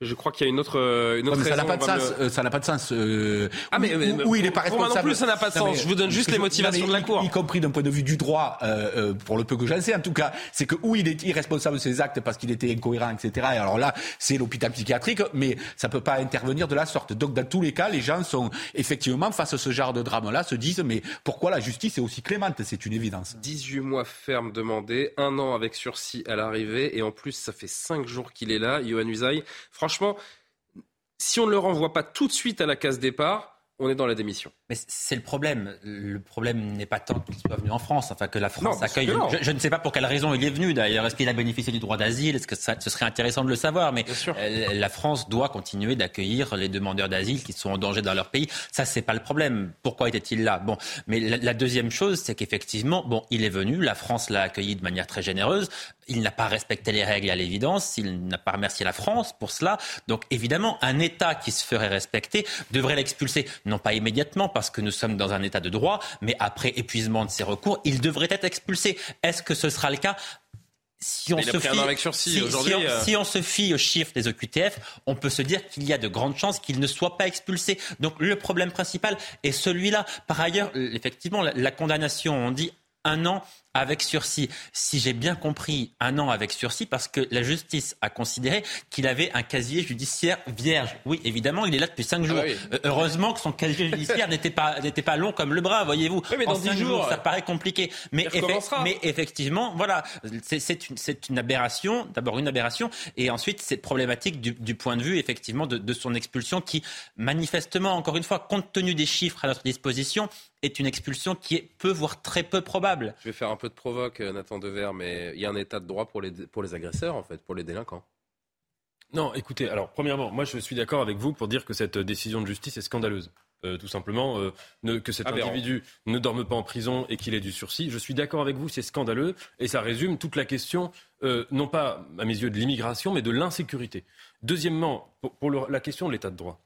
je crois qu'il y a une autre, euh, une autre raison. Ça n'a pas, de sens. Euh, ça n'a pas de sens. Euh, ah mais, oui, il est pas responsable. Pour moi non plus, ça n'a pas de sens. je vous donne juste les [laughs] motivations de la Cour. Y, compris d'un point de vue du droit, euh, pour le peu que j'en sais, en tout cas, c'est que où il est irresponsable de ses actes parce qu'il était incohérent, etc. Et alors là, c'est l'hôpital psychiatrique, mais ça peut pas intervenir de la sorte. Donc dans tous les cas, les gens sont effectivement face à ce genre de drame-là, se disent mais pourquoi la justice est aussi clémente? C'est une évidence. 18 mois ferme demandé, un an avec sursis à l'arrivée, et en plus ça fait 5 jours qu'il est là, Yohann Usaï. Franchement, si on ne le renvoie pas tout de suite à la case départ, on est dans la démission. Mais c'est le problème. Le problème n'est pas tant qu'il soit venu en France, enfin que la France accueille. Je, ne sais pas pour quelle raison il est venu d'ailleurs. Est-ce qu'il a bénéficié du droit d'asile? Est-ce que ça, ce serait intéressant de le savoir? Mais euh, la France doit continuer d'accueillir les demandeurs d'asile qui sont en danger dans leur pays. Ça, c'est pas le problème. Pourquoi était-il là? Bon, mais la, la deuxième chose, c'est qu'effectivement, bon, il est venu. La France l'a accueilli de manière très généreuse. Il n'a pas respecté les règles à l'évidence. Il n'a pas remercié la France pour cela. Donc évidemment, un État qui se ferait respecter devrait l'expulser non pas immédiatement parce que nous sommes dans un état de droit, mais après épuisement de ses recours, il devrait être expulsé. Est-ce que ce sera le cas? Si on, se fie, euh. si, on, se fie aux chiffres des OQTF, on peut se dire qu'il y a de grandes chances qu'il ne soit pas expulsé. Donc le problème principal est celui-là. Par ailleurs, effectivement, la, la condamnation, on dit un an avec sursis. Si j'ai bien compris, un an avec sursis parce que la justice a considéré qu'il avait un casier judiciaire vierge. Oui, évidemment, il est là depuis cinq jours. Ah heureusement que son casier judiciaire [laughs] n'était pas, n'était pas long comme le bras, voyez-vous. mais dans cinq jours, ça paraît compliqué. Mais, mais effectivement, voilà, c'est une, une, aberration. D'abord une aberration, et ensuite c'est problématique du, du, point de vue effectivement de, de son expulsion qui, manifestement, encore une fois, compte tenu des chiffres à notre disposition, est une expulsion qui est peu, voire très peu probable. Je vais faire un peu de provoque, euh, Nathan Dever, mais il y a un état de droit pour les, pour les agresseurs, en fait, pour les délinquants. Non, écoutez, alors premièrement, moi je suis d'accord avec vous pour dire que cette décision de justice est scandaleuse. Euh, tout simplement, euh, que cet individu ne dorme pas en prison et qu'il ait du sursis. Je suis d'accord avec vous, c'est scandaleux et ça résume toute la question, non pas à mes yeux de l'immigration, mais de l'insécurité. Deuxièmement, pour, la question de l'état de droit.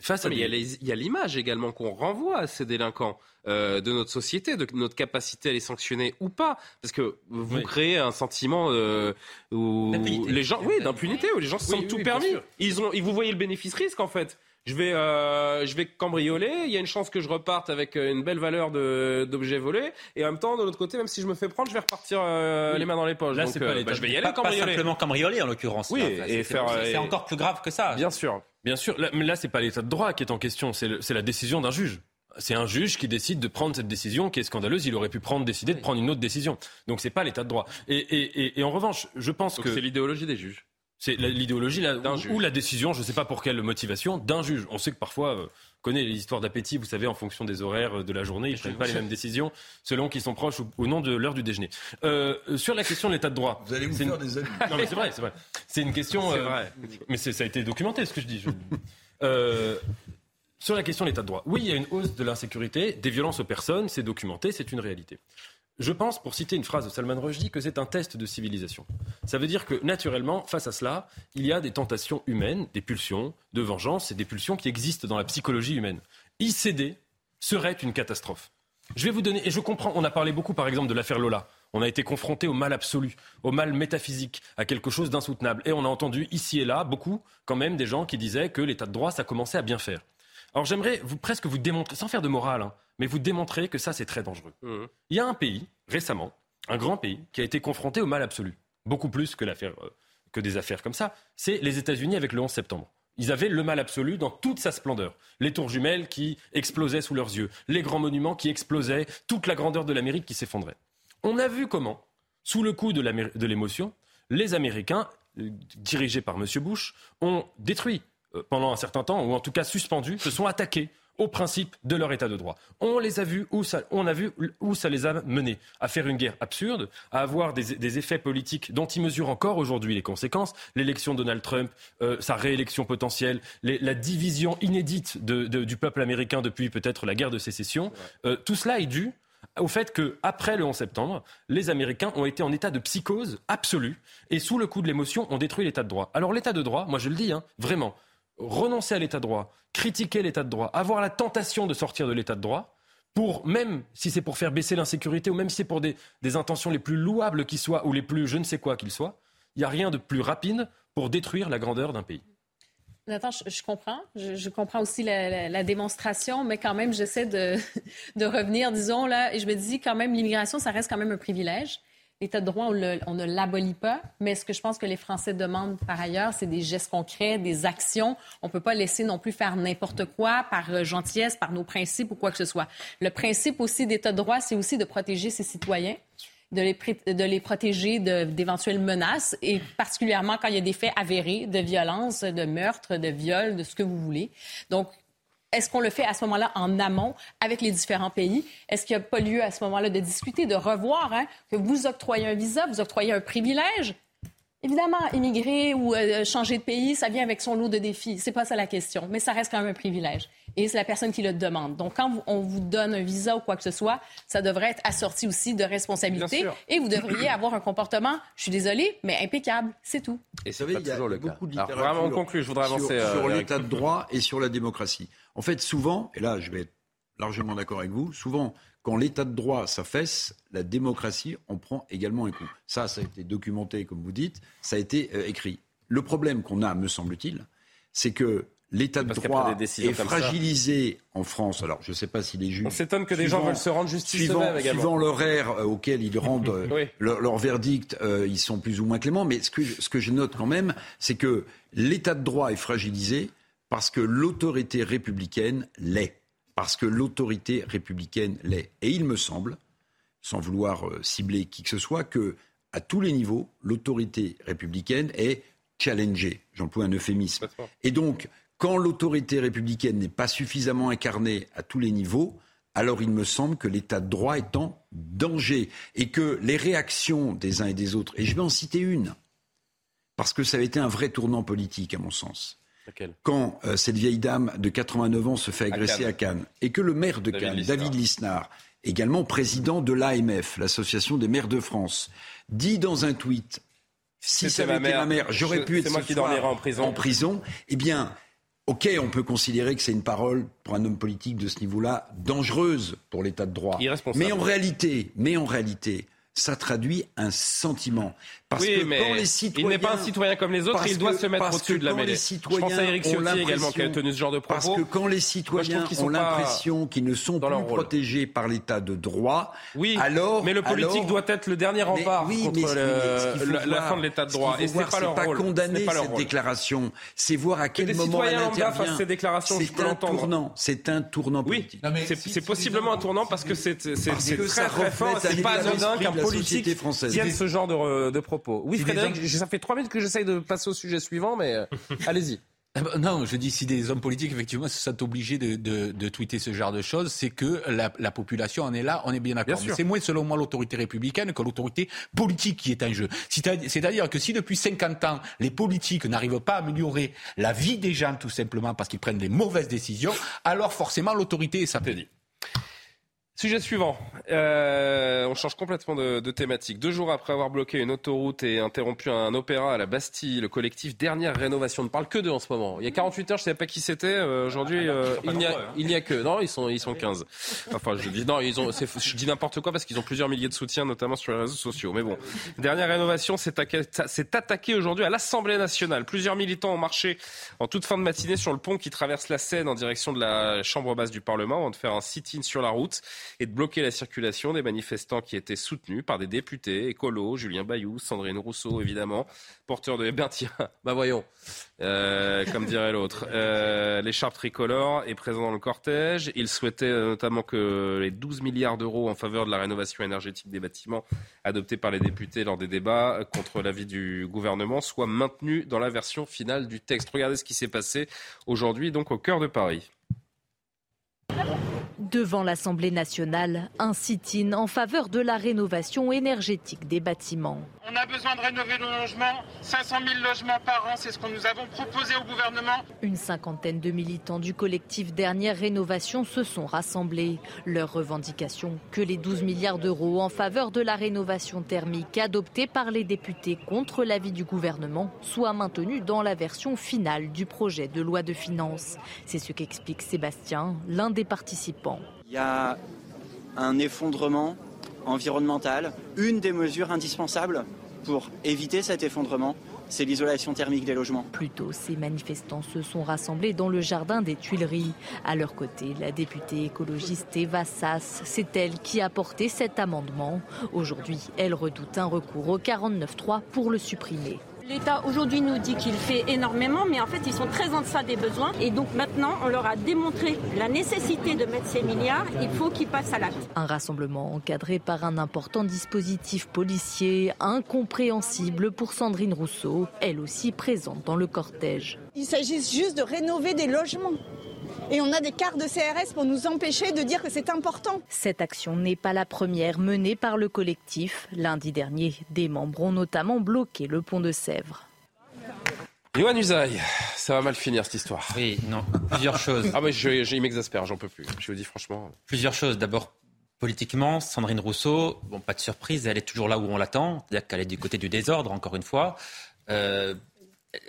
Face à il y a l'image également qu'on renvoie à ces délinquants euh, de notre société, de notre capacité à les sanctionner ou pas, parce que vous créez un sentiment euh, où les gens, oui, d'impunité, où les gens se sentent tout permis. Ils ont, ils vous voyez le bénéfice-risque en fait je vais, euh, je vais cambrioler. Il y a une chance que je reparte avec euh, une belle valeur d'objets volés. Et en même temps, de l'autre côté, même si je me fais prendre, je vais repartir euh, les mains dans les poches. Là, c'est pas bah, je vais y aller cambrioler. Pas simplement cambrioler en l'occurrence. Oui, et faire. C'est encore plus grave que ça. Bien sûr. Bien sûr. Là, mais là, c'est pas l'état de droit qui est en question. C'est la décision d'un juge. C'est un juge qui décide de prendre cette décision qui est scandaleuse. Il aurait pu prendre, décider de prendre une autre décision. Donc c'est pas l'état de droit. Et, et, et, en revanche, je pense que c'est l'idéologie des juges. C'est l'idéologie ou, la décision, je ne sais pas pour quelle motivation, d'un juge. On sait que parfois, euh, on connaît les histoires d'appétit, vous savez, en fonction des horaires euh, de la journée, ils ne prennent pas les mêmes décisions selon qu'ils sont proches ou, au nom de l'heure du déjeuner. Euh, sur la question de l'état de droit. Vous allez vous faire des amis. Non, mais c'est vrai, c'est vrai. C'est une question. Vrai. Mais ça a été documenté, ce que je dis. sur la question de l'état de droit. Oui, il y a une hausse de l'insécurité, des violences aux personnes, c'est documenté, c'est une réalité. Je pense, pour citer une phrase de Salman Rushdie, que c'est un test de civilisation. Ça veut dire que, naturellement, face à cela, il y a des tentations humaines, des pulsions de vengeance et des pulsions qui existent dans la psychologie humaine. Y céder serait une catastrophe. Je vais vous donner, et je comprends, on a parlé beaucoup par exemple de l'affaire Lola. On a été confronté au mal absolu, au mal métaphysique, à quelque chose d'insoutenable. Et on a entendu ici et là beaucoup, quand même, des gens qui disaient que l'état de droit, ça commençait à bien faire. Alors j'aimerais presque vous démontrer, sans faire de morale, hein, mais vous démontrez que ça, c'est très dangereux. Mmh. Il y a un pays, récemment, un grand pays, qui a été confronté au mal absolu, beaucoup plus que, euh, que des affaires comme ça, c'est les États-Unis avec le 11 septembre. Ils avaient le mal absolu dans toute sa splendeur. Les tours jumelles qui explosaient sous leurs yeux, les grands monuments qui explosaient, toute la grandeur de l'Amérique qui s'effondrait. On a vu comment, sous le coup de l'émotion, les Américains, euh, dirigés par M. Bush, ont détruit euh, pendant un certain temps, ou en tout cas suspendu, se sont attaqués au principe de leur état de droit. On les a vus où ça, on a vu où ça les a menés à faire une guerre absurde, à avoir des, effets politiques dont ils mesurent encore aujourd'hui les conséquences. L'élection de Donald Trump, euh, sa réélection potentielle, la division inédite du peuple américain depuis peut-être la guerre de sécession. Euh, tout cela est dû au fait qu'après le 11 septembre, les Américains ont été en état de psychose absolue et sous le coup de l'émotion ont détruit l'état de droit. Alors l'état de droit, moi je le dis, hein, vraiment, renoncer à l'état de droit, critiquer l'état de droit, avoir la tentation de sortir de l'état de droit, pour même si c'est pour faire baisser l'insécurité ou même si c'est pour des, intentions les plus louables qui soient ou les plus je ne sais quoi qu'ils soient, il n'y a rien de plus rapide pour détruire la grandeur d'un pays. Nathan, je, comprends. Je, comprends aussi la, démonstration, mais quand même, j'essaie de, [laughs] de, revenir, disons, là, et je me dis quand même, l'immigration, ça reste quand même un privilège. L'état de droit, on, ne l'abolit pas, mais ce que je pense que les Français demandent par ailleurs, c'est des gestes concrets, des actions. On ne peut pas laisser non plus faire n'importe quoi par euh, gentillesse, par nos principes ou quoi que ce soit. Le principe aussi d'état de droit, c'est aussi de protéger ses citoyens de les, de les protéger d'éventuelles menaces, et particulièrement quand il y a des faits avérés de violence, de meurtre, de viol, de ce que vous voulez. Donc, est-ce qu'on le fait à ce moment-là en amont avec les différents pays? Est-ce qu'il n'y a pas lieu à ce moment-là de discuter, de revoir hein, que vous octroyez un visa, vous octroyez un privilège? Évidemment, immigrer ou euh, changer de pays, ça vient avec son lot de défis. C'est pas ça la question, mais ça reste quand même un privilège. Et c'est la personne qui le demande. Donc, quand on vous donne un visa ou quoi que ce soit, ça devrait être assorti aussi de responsabilités. Et vous devriez avoir un comportement, je suis désolé, mais impeccable. C'est tout. Et ça, veut il y a beaucoup de littérature vraiment, on conclut. Je voudrais avancer sur, sur euh, l'état de droit et sur la démocratie. En fait, souvent, et là, je vais être largement d'accord avec vous, souvent, quand l'état de droit s'affaisse, la démocratie en prend également un coup. Ça, ça a été documenté, comme vous dites, ça a été euh, écrit. Le problème qu'on a, me semble-t-il, c'est que l'état de droit est fragilisé en France. Alors, je ne sais pas si les juges. On s'étonne que des gens veulent se rendre justice suivant, Suivant l'horaire euh, auquel ils [laughs] rendent euh, leur, verdict, euh, ils sont plus ou moins cléments. Mais ce que, ce que je note quand même, c'est que l'état de droit est fragilisé parce que l'autorité républicaine l'est. Parce que l'autorité républicaine l'est. Et il me semble, sans vouloir cibler qui que ce soit, que à tous les niveaux, l'autorité républicaine est challengée. J'emploie un euphémisme. Et donc, quand l'autorité républicaine n'est pas suffisamment incarnée à tous les niveaux, alors il me semble que l'état de droit est en danger et que les réactions des uns et des autres, et je vais en citer une, parce que ça a été un vrai tournant politique à mon sens. Quand euh, cette vieille dame de 89 ans se fait agresser à Cannes, et que le maire de Cannes, David Lisnard, également président de l'AMF, l'Association des maires de France, dit dans un tweet si ça avait été ma mère, j'aurais pu être moi qui en prison. en prison. Eh bien, Ok, on peut considérer que c'est une parole pour un homme politique de ce niveau-là dangereuse pour l'état de droit. Mais en réalité, mais en réalité, ça traduit un sentiment. Parce que mais quand les citoyens, il n'est pas un citoyen comme les autres, il doit se mettre au-dessus de la mêlée. Je pense à Eric Ciotti également qui a tenu ce genre de propos. Parce que quand les citoyens ont l'impression qu'ils ne sont plus protégés par l'état de droit, oui, alors mais le politique doit être le dernier rempart contre la, fin de l'état de droit. Et c'est pas leur rôle. condamner cette déclaration, c'est voir à quel moment elle intervient. ces déclarations, c'est un tournant, c'est un tournant politique. Oui, c'est possiblement un tournant parce que c'est très très fort. C'est pas anodin qu'un politique tienne ce genre de propos. Oui, Frédéric, ça fait trois minutes que j'essaye de passer au sujet suivant, mais euh, [laughs] allez-y. Eh ben, non, je dis si des hommes politiques effectivement se sentent obligés de, de, de, tweeter ce genre de choses, c'est que la, la, population en est là, on est bien d'accord. C'est moins selon moi l'autorité républicaine que l'autorité politique qui est en jeu. C'est-à-dire que si depuis 50 ans les politiques n'arrivent pas à améliorer la vie des gens tout simplement parce qu'ils prennent des mauvaises décisions, alors forcément l'autorité est dit. Sujet suivant. Euh, on change complètement de, de, thématique. Deux jours après avoir bloqué une autoroute et interrompu un opéra à la Bastille, le collectif Dernière Rénovation ne parle que d'eux en ce moment. Il y a 48 heures, je ne savais pas qui c'était. Euh, Aujourd'hui, ah, euh, il n'y a, a, que. Non, ils sont, ils sont 15. Enfin, je dis non, ils ont, je dis n'importe quoi parce qu'ils ont plusieurs milliers de soutiens, notamment sur les réseaux sociaux. Mais bon, Dernière Rénovation s'est attaqué aujourd'hui à l'Assemblée nationale. Plusieurs militants ont marché en toute fin de matinée sur le pont qui traverse la Seine en direction de la Chambre basse du Parlement avant de faire un sit-in sur la route et de bloquer la circulation des manifestants qui étaient soutenus par des députés écolos, Julien Bayou, Sandrine Rousseau évidemment, porteurs de... Bien tiens, [laughs] bah voyons, euh, comme dirait l'autre. Euh, L'écharpe tricolore est présent dans le cortège. Il souhaitait euh, notamment que les 12 milliards d'euros en faveur de la rénovation énergétique des bâtiments adoptés par les députés lors des débats contre l'avis du gouvernement soient maintenus dans la version finale du texte. Regardez ce qui s'est passé aujourd'hui donc au cœur de Paris. Devant l'Assemblée nationale, un sit-in en faveur de la rénovation énergétique des bâtiments. On a besoin de rénover nos logements. 500 000 logements par an, c'est ce que nous avons proposé au gouvernement. Une cinquantaine de militants du collectif Dernière Rénovation se sont rassemblés. Leur revendication, que les 12 milliards d'euros en faveur de la rénovation thermique adoptés par les députés contre l'avis du gouvernement soient maintenus dans la version finale du projet de loi de finances. C'est ce qu'explique Sébastien, l'un des participants. Il y a un effondrement environnemental. Une des mesures indispensables pour éviter cet effondrement, c'est l'isolation thermique des logements. Plus tôt, ces manifestants se sont rassemblés dans le jardin des Tuileries. À leur côté, la députée écologiste Eva Sass, c'est elle qui a porté cet amendement. Aujourd'hui, elle redoute un recours au 49.3 pour le supprimer. L'État aujourd'hui nous dit qu'il fait énormément, mais en fait ils sont très en deçà des besoins. Et donc maintenant, on leur a démontré la nécessité de mettre ces milliards. Il faut qu'ils passent à l'acte. Un rassemblement encadré par un important dispositif policier, incompréhensible pour Sandrine Rousseau, elle aussi présente dans le cortège. Il s'agit juste de rénover des logements. Et on a des cartes de CRS pour nous empêcher de dire que c'est important. Cette action n'est pas la première menée par le collectif. Lundi dernier, des membres ont notamment bloqué le pont de Sèvres. Yohann Usaï, ça va mal finir cette histoire. Oui, non, plusieurs choses. ah mais je, m'exaspère, j'en peux plus. Je vous dis franchement. Plusieurs choses. D'abord, politiquement, Sandrine Rousseau, bon, pas de surprise, elle est toujours là où on l'attend, c'est-à-dire qu'elle est du côté du désordre, encore une fois. Euh,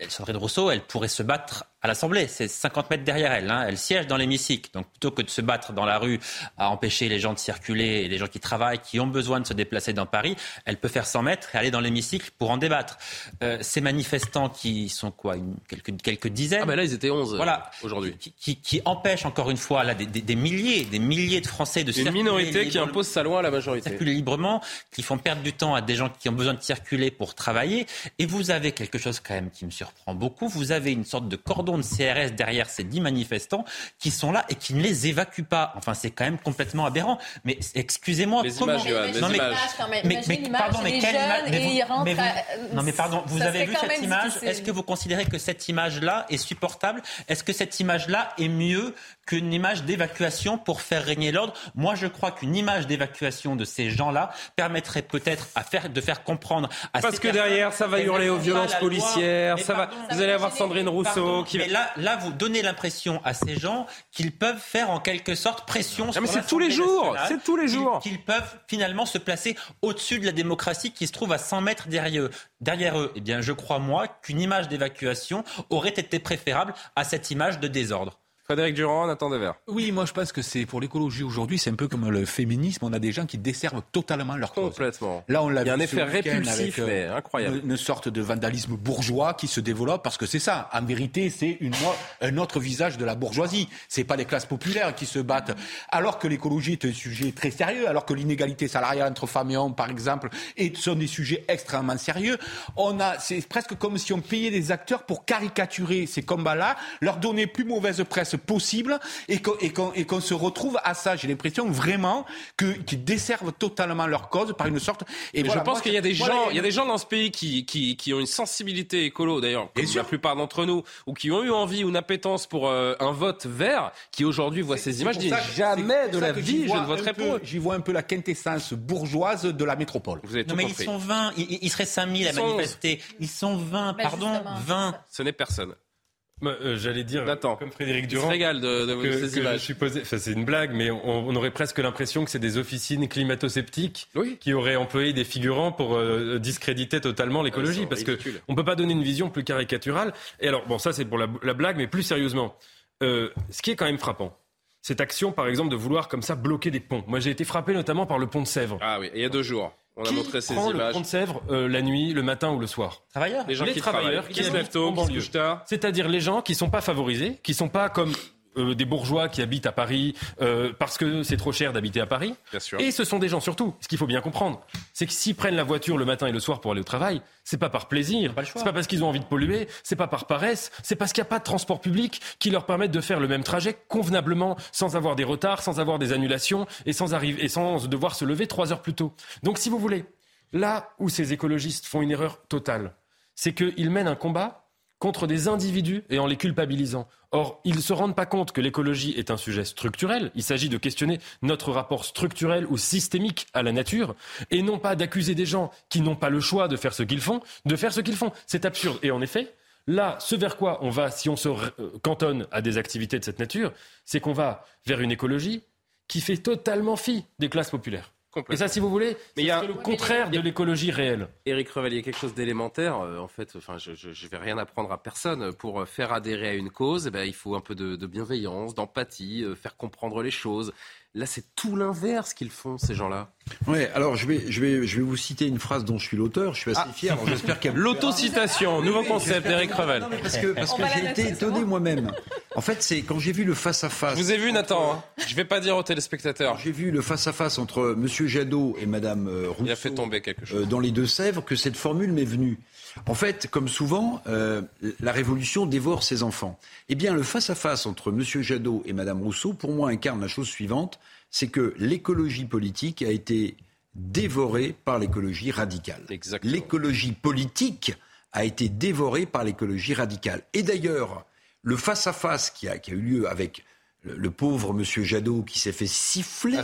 Sandrine Rousseau, elle pourrait se battre à l'Assemblée, c'est 50 mètres derrière elle. Hein. Elle siège dans l'hémicycle. Donc plutôt que de se battre dans la rue à empêcher les gens de circuler et les gens qui travaillent, qui ont besoin de se déplacer dans Paris, elle peut faire 100 mètres et aller dans l'hémicycle pour en débattre. Euh, ces manifestants qui sont quoi une, quelques, quelques dizaines? Ah ben là, ils étaient 11 voilà, aujourd'hui. Qui, qui, qui, empêchent encore une fois là, des, des, des, milliers, des milliers de Français de circuler. Une minorité qui impose sa loi à la majorité. Circuler librement, qui font perdre du temps à des gens qui ont besoin de circuler pour travailler. Et vous avez quelque chose quand même qui me surprend beaucoup. Vous avez une sorte de cordon de CRS derrière ces dix manifestants qui sont là et qui ne les évacuent pas. Enfin, c'est quand même complètement aberrant. Mais excusez-moi, les images, les non, mais, mais, mais, pardon, mais quelle image Non, mais pardon, vous avez vu cette image? Est-ce que vous considérez que cette image-là est supportable? Est-ce que cette image-là est mieux qu'une image d'évacuation pour faire régner l'ordre. Moi, je crois qu'une image d'évacuation de ces gens-là permettrait peut-être à faire, de faire comprendre à Parce que derrière, ça va hurler aux violences policières, ça va, vous allez avoir Sandrine Rousseau qui Mais là, là, vous donnez l'impression à ces gens qu'ils peuvent faire en quelque sorte pression ah, mais c'est tous les jours, c'est tous les jours. Qu'ils peuvent finalement se placer au-dessus de la démocratie qui se trouve à 100 mètres derrière eux. Derrière eux, eh bien, je crois, moi, qu'une image d'évacuation aurait été préférable à cette image de désordre. Frédéric Durand, Nathan Devers. Oui, moi je pense que c'est pour l'écologie aujourd'hui, c'est un peu comme le féminisme. On a des gens qui desservent totalement leur cause. Complètement. Là, on l'a Il y a un effet répulsif, mais incroyable. Une, une, sorte de vandalisme bourgeois qui se développe parce que c'est ça. En vérité, c'est une, un autre visage de la bourgeoisie. C'est pas les classes populaires qui se battent. Alors que l'écologie est un sujet très sérieux, alors que l'inégalité salariale entre femmes et hommes, par exemple, et sont des sujets extrêmement sérieux. On a, c'est presque comme si on payait des acteurs pour caricaturer ces combats-là, leur donner plus mauvaise presse possible et qu'on et qu qu se retrouve à ça. J'ai l'impression vraiment qu'ils desservent totalement leur cause par une sorte. Et voilà, je pense qu'il y a des gens, il y a des gens dans ce pays qui, qui, qui ont une sensibilité écolo, d'ailleurs, comme la plupart d'entre nous, ou qui ont eu envie ou une appétence pour euh, un vote vert, qui aujourd'hui voient ces images, disent jamais de la vie je ne voterai pour. J'y vois un peu la quintessence bourgeoise de la métropole. Vous avez tout non, mais compris. ils sont 20, ils, ils seraient 5000 à manifester. Ils sont 20, bah, pardon, justement. 20. Ce n'est personne. Euh, J'allais dire, Attends, comme Frédéric Durand, régale de, de que, ces images. Je posé, enfin, c'est une blague, mais on, on aurait presque l'impression que c'est des officines climato-sceptiques oui. qui auraient employé des figurants pour euh, discréditer totalement l'écologie, parce que on peut pas donner une vision plus caricaturale. Et alors, bon, ça c'est pour la, la, blague, mais plus sérieusement, euh, ce qui est quand même frappant, cette action, par exemple, de vouloir comme ça bloquer des ponts. Moi, j'ai été frappé notamment par le pont de Sèvres. Ah oui, il y a deux jours. On a qui montré ces prend images. le pont de Sèvres euh, la nuit, le matin ou le soir Travailleurs. Les gens les qui travailleurs travaillent, qui qui se lèvent tôt, qui se banlieue. couchent tard. C'est-à-dire les gens qui sont pas favorisés, qui sont pas comme euh, des bourgeois qui habitent à Paris euh, parce que c'est trop cher d'habiter à Paris. Bien sûr. Et ce sont des gens surtout. Ce qu'il faut bien comprendre, c'est que s'ils prennent la voiture le matin et le soir pour aller au travail, c'est pas par plaisir, c'est pas parce qu'ils ont envie de polluer, c'est pas par paresse, c'est parce qu'il n'y a pas de transport public qui leur permette de faire le même trajet convenablement, sans avoir des retards, sans avoir des annulations et sans arriver et sans devoir se lever trois heures plus tôt. Donc, si vous voulez, là où ces écologistes font une erreur totale, c'est qu'ils mènent un combat contre des individus et en les culpabilisant. Or, ils ne se rendent pas compte que l'écologie est un sujet structurel. Il s'agit de questionner notre rapport structurel ou systémique à la nature et non pas d'accuser des gens qui n'ont pas le choix de faire ce qu'ils font, de faire ce qu'ils font. C'est absurde. Et en effet, là, ce vers quoi on va, si on se cantonne à des activités de cette nature, c'est qu'on va vers une écologie qui fait totalement fi des classes populaires. Et ça, si vous voulez, y a le contraire de l'écologie réelle. Éric a quelque chose d'élémentaire. Euh, en fait, enfin, je, je, vais rien apprendre à personne. Pour faire adhérer à une cause, eh ben, il faut un peu de, de bienveillance, d'empathie, euh, faire comprendre les choses. Là, c'est tout l'inverse qu'ils font, ces gens-là. Oui, alors je vais, je, vais, je vais vous citer une phrase dont je suis l'auteur. Je suis assez ah. fier. J'espère a. L'autocitation, nouveau oui, concept, Eric Revel. Non, mais parce que, parce que j'ai été étonné moi-même. En fait, c'est quand j'ai vu le face-à-face. -face je vous ai vu, Nathan. Hein. Je ne vais pas dire aux téléspectateurs. J'ai vu le face-à-face -face entre M. Jadot et Mme Rousseau. Il a fait tomber quelque chose. Euh, dans les Deux-Sèvres, que cette formule m'est venue. En fait, comme souvent, euh, la révolution dévore ses enfants. Eh bien, le face-à-face -face entre M. Jadot et Mme Rousseau, pour moi, incarne la chose suivante c'est que l'écologie politique a été dévorée par l'écologie radicale. L'écologie politique a été dévorée par l'écologie radicale. Et d'ailleurs, le face-à-face qui, qui a, eu lieu avec le, le pauvre monsieur Jadot qui s'est fait siffler,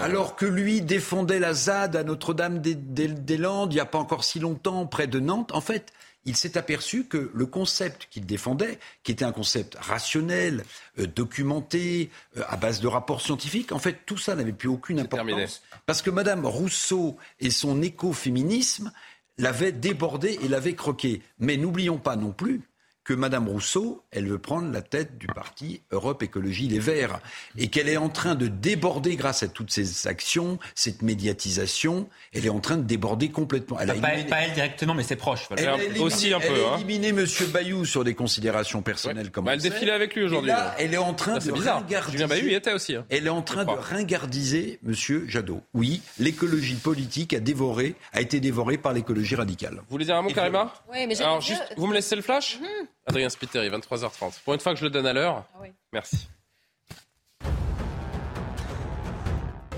alors que lui défendait la ZAD à Notre-Dame-des-Landes il n'y a pas encore si longtemps, près de Nantes, en fait, il s'est aperçu que le concept qu'il défendait, qui était un concept rationnel, euh, documenté, euh, à base de rapports scientifiques, en fait, tout ça n'avait plus aucune importance. Terminé. Parce que Madame Rousseau et son écoféminisme l'avaient débordé et l'avaient croqué. Mais n'oublions pas non plus que Madame Rousseau, elle veut prendre la tête du parti Europe Écologie Les Verts et qu'elle est en train de déborder grâce à toutes ces actions, cette médiatisation, elle est en train de déborder complètement. Elle a pas, elle, pas, elle, directement, mais c'est proche. Elle a éliminé, aussi un peu. Elle a hein. éliminé Monsieur Bayou sur des considérations personnelles comme bah, Elle défilait avec lui aujourd'hui. Là, elle est en train de ringardiser. Julien Bayou y était aussi. Hein. Elle est en train de ringardiser Monsieur Jadot. Oui, l'écologie politique a dévoré, a été dévorée par l'écologie radicale. Vous voulez dire un mot, Karima Oui, mais Alors, juste, vous me laissez le flash? Mhm. Adrien Spiteri, 23h30. Pour une fois que je le donne à l'heure, ah oui. merci.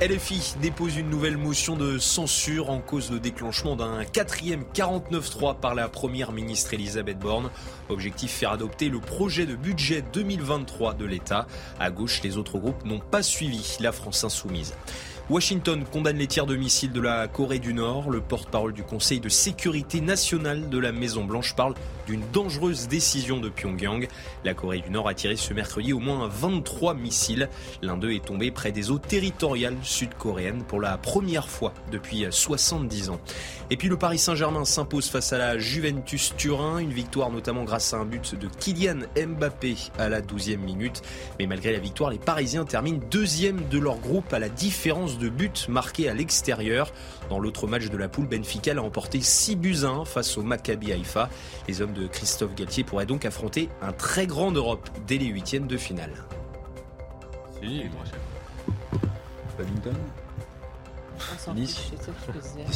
LFI dépose une nouvelle motion de censure en cause de déclenchement d'un quatrième 49-3 par la première ministre Elisabeth Borne. Objectif faire adopter le projet de budget 2023 de l'État. À gauche, les autres groupes n'ont pas suivi la France insoumise. Washington condamne les tirs de missiles de la Corée du Nord. Le porte-parole du Conseil de sécurité nationale de la Maison-Blanche parle d'une dangereuse décision de Pyongyang. La Corée du Nord a tiré ce mercredi au moins 23 missiles. L'un d'eux est tombé près des eaux territoriales sud-coréennes pour la première fois depuis 70 ans. Et puis le Paris Saint-Germain s'impose face à la Juventus Turin, une victoire notamment grâce à un but de Kylian Mbappé à la 12e minute. Mais malgré la victoire, les Parisiens terminent deuxième de leur groupe à la différence de buts marqués à l'extérieur. Dans l'autre match de la poule, Benfica a remporté 6 buts 1 face au Maccabi Haïfa. Les hommes de Christophe Galtier pourraient donc affronter un très grand Europe dès les huitièmes de finale. Nice.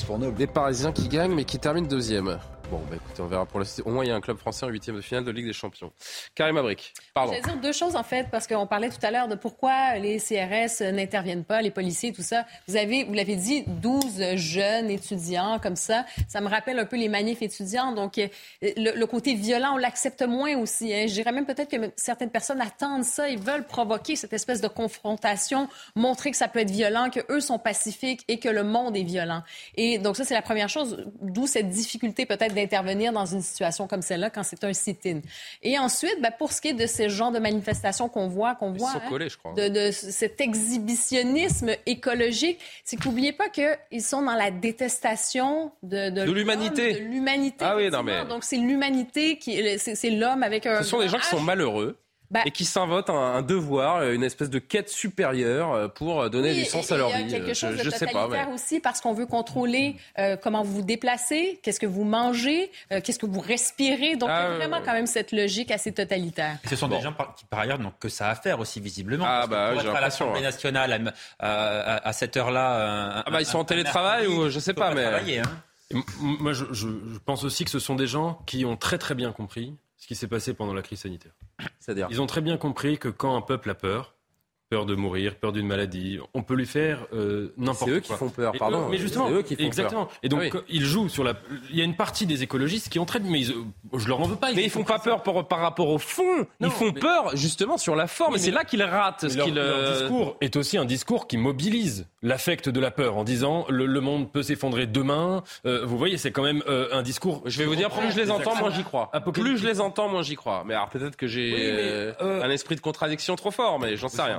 pour Les Parisiens qui gagnent mais qui terminent deuxième. Bon, bah écoutez, on verra pour le Au moins, il y a un club français en huitième de finale de Ligue des Champions. Karim Abric, pardon. Je vais dire deux choses, en fait, parce qu'on parlait tout à l'heure de pourquoi les CRS n'interviennent pas, les policiers, tout ça. Vous avez, vous l'avez dit, 12 jeunes étudiants comme ça. Ça me rappelle un peu les manifs étudiants. Donc, euh, le, côté violent, on l'accepte moins aussi. Hein. Je dirais même peut-être que certaines personnes attendent ça. Ils veulent provoquer cette espèce de confrontation, montrer que ça peut être violent, que eux sont pacifiques et que le monde est violent. Et donc, ça, c'est la première chose. D'où cette difficulté peut-être intervenir dans une situation comme celle-là quand c'est un sit-in. Et ensuite, ben, pour ce qui est de ces genres de manifestations qu'on voit, qu'on voit, hein, De, de, cet exhibitionnisme écologique, c'est qu'oubliez pas qu'ils sont dans la détestation de, de, l'humanité. De l'humanité. Ah oui, non mais donc c'est l'humanité qui, c'est l'homme avec un. Ce sont des gens qui sont malheureux bah, et qui s'inventent un, devoir, une espèce de quête supérieure euh, pour donner du sens à leur vie. Il y a quelque chose je, de totalitaire aussi parce qu'on veut contrôler euh, comment vous vous déplacez, qu'est-ce que vous mangez, euh, qu'est-ce que vous respirez. Donc, il y a ah, vraiment quand même cette logique assez totalitaire. ce sont des gens qui, par ailleurs, n'ont que ça à faire aussi, visiblement. Ah, bah, être à l'Assemblée nationale à, cette heure-là. Ah, bah, ils sont en télétravail ou je sais pas, mais. Hein. Moi, je, je pense aussi que ce sont des gens qui ont très très bien compris ce qui s'est passé pendant la crise sanitaire. C'est-à-dire Ils ont très bien compris que quand un peuple a peur, peur de mourir, peur d'une maladie. On peut lui faire euh, n'importe quoi. C'est eux qui font peur, pardon. mais justement, eux qui font exactement. Et donc ah ils jouent sur la. Il y a une partie des écologistes qui ont très, mais je leur en veux pas. mais ils font pas peur par rapport au fond. ils font peur justement sur la forme. et c'est là qu'ils ratent. Ce leur, leur discours est aussi un discours qui mobilise l'affect de la peur en disant le, monde peut s'effondrer demain. Euh, vous voyez, c'est quand même euh, un discours. Je vais vous dire, plus je les entends, moins j'y crois. Plus je les entends, moins j'y crois. Mais alors peut-être que j'ai un esprit de contradiction trop fort, mais j'en sais rien.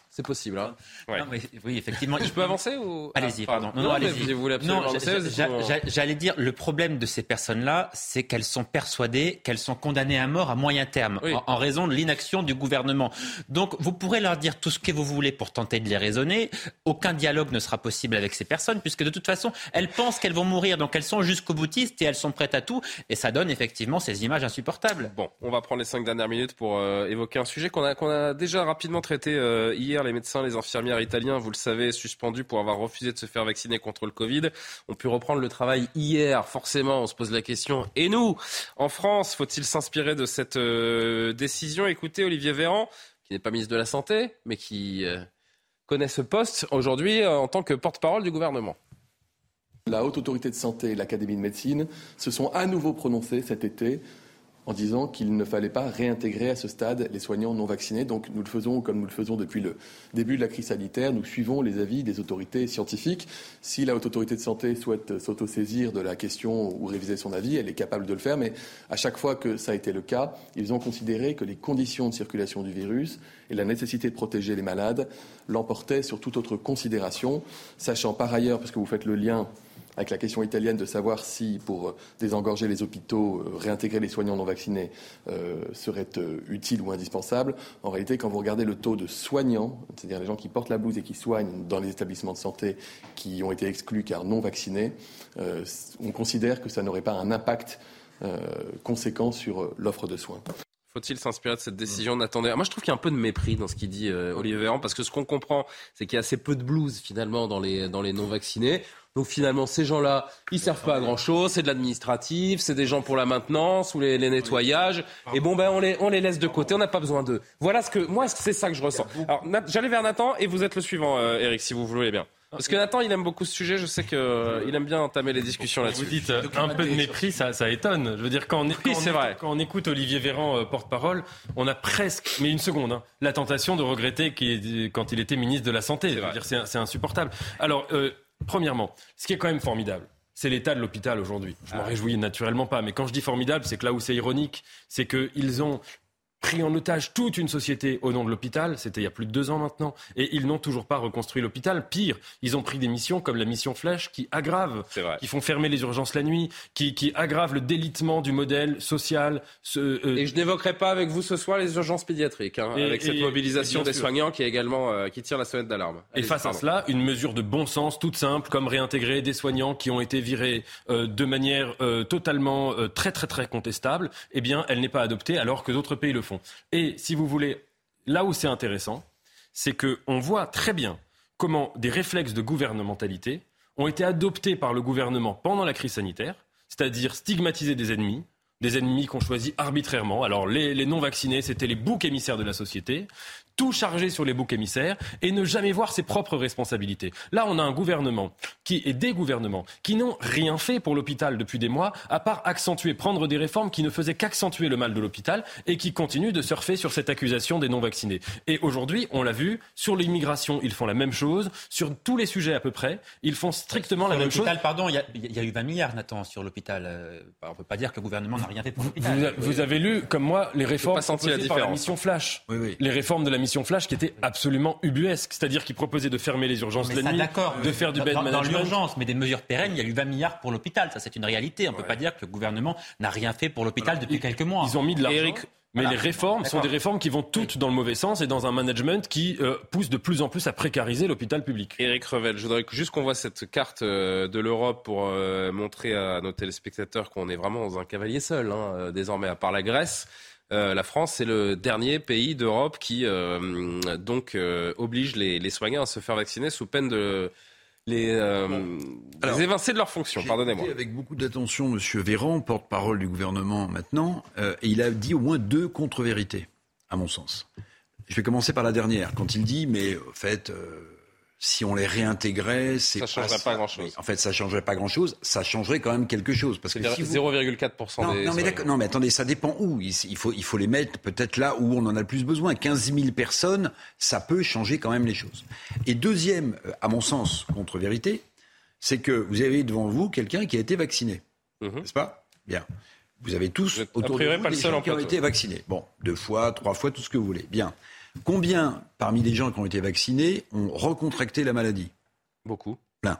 C'est possible. Hein. oui, effectivement. Je peux avancer ou Allez-y, ah, pardon. Non, allez-y. Vous j'allais dire, le problème de ces personnes-là, c'est qu'elles sont persuadées qu'elles sont condamnées à mort à moyen terme, en, raison de l'inaction du gouvernement. Donc, vous pourrez leur dire tout ce que vous voulez pour tenter de les raisonner. Aucun dialogue ne sera possible avec ces personnes, puisque de toute façon, elles pensent qu'elles vont mourir, donc elles sont jusqu'au boutiste et elles sont prêtes à tout. Et ça donne effectivement ces images insupportables. Bon, on va prendre les cinq dernières minutes pour euh, évoquer un sujet qu'on a, qu'on a déjà rapidement traité euh, hier les médecins, les infirmières italiens, vous le savez, suspendus pour avoir refusé de se faire vacciner contre le Covid, ont pu reprendre le travail hier. Forcément, on se pose la question. Et nous, en France, faut-il s'inspirer de cette euh, décision? Écoutez, Olivier Véran, qui n'est pas ministre de la Santé, mais qui euh, connaît ce poste aujourd'hui euh, en tant que porte-parole du gouvernement. La Haute Autorité de Santé et l'Académie de médecine se sont à nouveau prononcés cet été en disant qu'il ne fallait pas réintégrer à ce stade les soignants non vaccinés. Donc nous le faisons comme nous le faisons depuis le début de la crise sanitaire. Nous suivons les avis des autorités scientifiques. Si la haute autorité de santé souhaite s'autosaisir de la question ou réviser son avis, elle est capable de le faire. Mais à chaque fois que ça a été le cas, ils ont considéré que les conditions de circulation du virus et la nécessité de protéger les malades l'emportaient sur toute autre considération, sachant par ailleurs, parce que vous faites le lien avec la question italienne de savoir si, pour désengorger les hôpitaux, réintégrer les soignants non vaccinés serait utile ou indispensable. En réalité, quand vous regardez le taux de soignants, c'est-à-dire les gens qui portent la blouse et qui soignent dans les établissements de santé qui ont été exclus car non vaccinés, on considère que ça n'aurait pas un impact conséquent sur l'offre de soins. Faut-il s'inspirer de cette décision Attendez, moi je trouve qu'il y a un peu de mépris dans ce qu'il dit euh, Olivier Véran, parce que ce qu'on comprend, c'est qu'il y a assez peu de blues finalement dans les, dans les non-vaccinés. Donc finalement, ces gens-là, ils servent pas à grand-chose, c'est de l'administratif, c'est des gens pour la maintenance ou les, nettoyages. Et bon, ben on les, on les laisse de côté, on n'a pas besoin d'eux. Voilà ce que moi, c'est ça que je ressens. Alors, j'allais vers Nathan et vous êtes le suivant, euh, Eric, si vous voulez bien. Parce que Nathan, il aime beaucoup ce sujet. Je sais qu'il euh, aime bien entamer les discussions là-dessus. Vous dites euh, un peu de mépris, ça, ça étonne. Je veux dire, quand on, oui, c'est vrai. quand on écoute Olivier Véran, euh, porte-parole, on a presque, mais une seconde, hein, la tentation de regretter quand il était ministre de la Santé. Je veux dire, c'est insupportable. Alors, premièrement, ce qui est quand même formidable, c'est l'état de l'hôpital aujourd'hui. Je m'en ah. réjouis naturellement pas, mais quand je dis formidable, c'est que là où c'est ironique, c'est qu'ils ont pris en otage toute une société au nom de l'hôpital, c'était il y a plus de deux ans maintenant, et ils n'ont toujours pas reconstruit l'hôpital. Pire, ils ont pris des missions comme la mission Flèche qui aggravent, qui font fermer les urgences la nuit, qui, qui aggravent le délitement du modèle social. Euh, et je n'évoquerai pas avec vous ce soir les urgences pédiatriques, hein, avec cette mobilisation des soignants qui est également euh, qui tire la sonnette d'alarme. Et face à cela, une mesure de bon sens toute simple, comme réintégrer des soignants qui ont été virés euh, de manière totalement très très très contestable, eh bien, elle n'est pas adoptée alors que d'autres pays le font. Et si vous voulez, là où c'est intéressant, c'est qu'on voit très bien comment des réflexes de gouvernementalité ont été adoptés par le gouvernement pendant la crise sanitaire, c'est-à-dire stigmatiser des ennemis, des ennemis qu'on choisit arbitrairement. Alors les, les non-vaccinés, c'était les boucs émissaires de la société tout charger sur les boucs émissaires et ne jamais voir ses propres responsabilités. Là, on a un gouvernement qui et des gouvernements qui n'ont rien fait pour l'hôpital depuis des mois, à part accentuer, prendre des réformes qui ne faisaient qu'accentuer le mal de l'hôpital et qui continuent de surfer sur cette accusation des non-vaccinés. Et aujourd'hui, on l'a vu, sur l'immigration, ils font la même chose, sur tous les sujets à peu près, ils font strictement la même chose. Pardon, il y, a eu 20 milliards, Nathan, sur l'hôpital. Euh, on ne peut pas dire que le gouvernement n'a rien fait pour l'hôpital. Vous, avez lu, comme moi, les réformes proposées la par la mission Flash. Les réformes de la mission Flash qui était absolument ubuesque, c'est-à-dire qui proposait de fermer les urgences la nuit, de faire du bed dans, management. Dans l'urgence, mais des mesures pérennes, il y a eu 20 milliards pour l'hôpital, ça c'est une réalité. On ne peut pas dire que le gouvernement n'a rien fait pour l'hôpital depuis quelques mois. Ils ont mis de l'argent. Mais les réformes sont des réformes qui vont toutes dans le mauvais sens et dans un management qui euh, pousse de plus en plus à précariser l'hôpital public. Éric Revel, je voudrais juste qu'on voit cette carte euh, de l'Europe pour euh, montrer à nos téléspectateurs qu'on est vraiment dans un cavalier seul, hein, désormais, à part la Grèce. Euh, la France, c'est le dernier pays d'Europe qui euh, donc euh, oblige les, soignants à se faire vacciner sous peine de les, évincer de leurs fonctions. Pardonnez-moi. Avec beaucoup d'attention, M. Véran, porte-parole du gouvernement maintenant, et il a dit au moins deux contre-vérités, à mon sens. Je vais commencer par la dernière, quand il dit, mais en fait si on les réintégrait, c'est ça changerait pas, grand-chose. En fait, ça changerait pas grand-chose. Ça changerait quand même quelque chose parce que si 0,4% non, des. Non mais, non mais attendez, ça dépend où. Il faut il faut les mettre peut-être là où on en a le plus besoin. 15 000 personnes, ça peut changer quand même les choses. Et deuxième, euh, à mon sens, contre-vérité, c'est que vous avez devant vous quelqu'un qui a été vacciné, mhm. n'est-ce pas? Bien. Vous avez tous autour de vous des gens qui ont été vaccinés. Bon, deux fois, trois fois, tout ce que vous voulez. Bien. Combien, parmi les gens qui ont été vaccinés, ont recontracté la maladie? Beaucoup. Plein.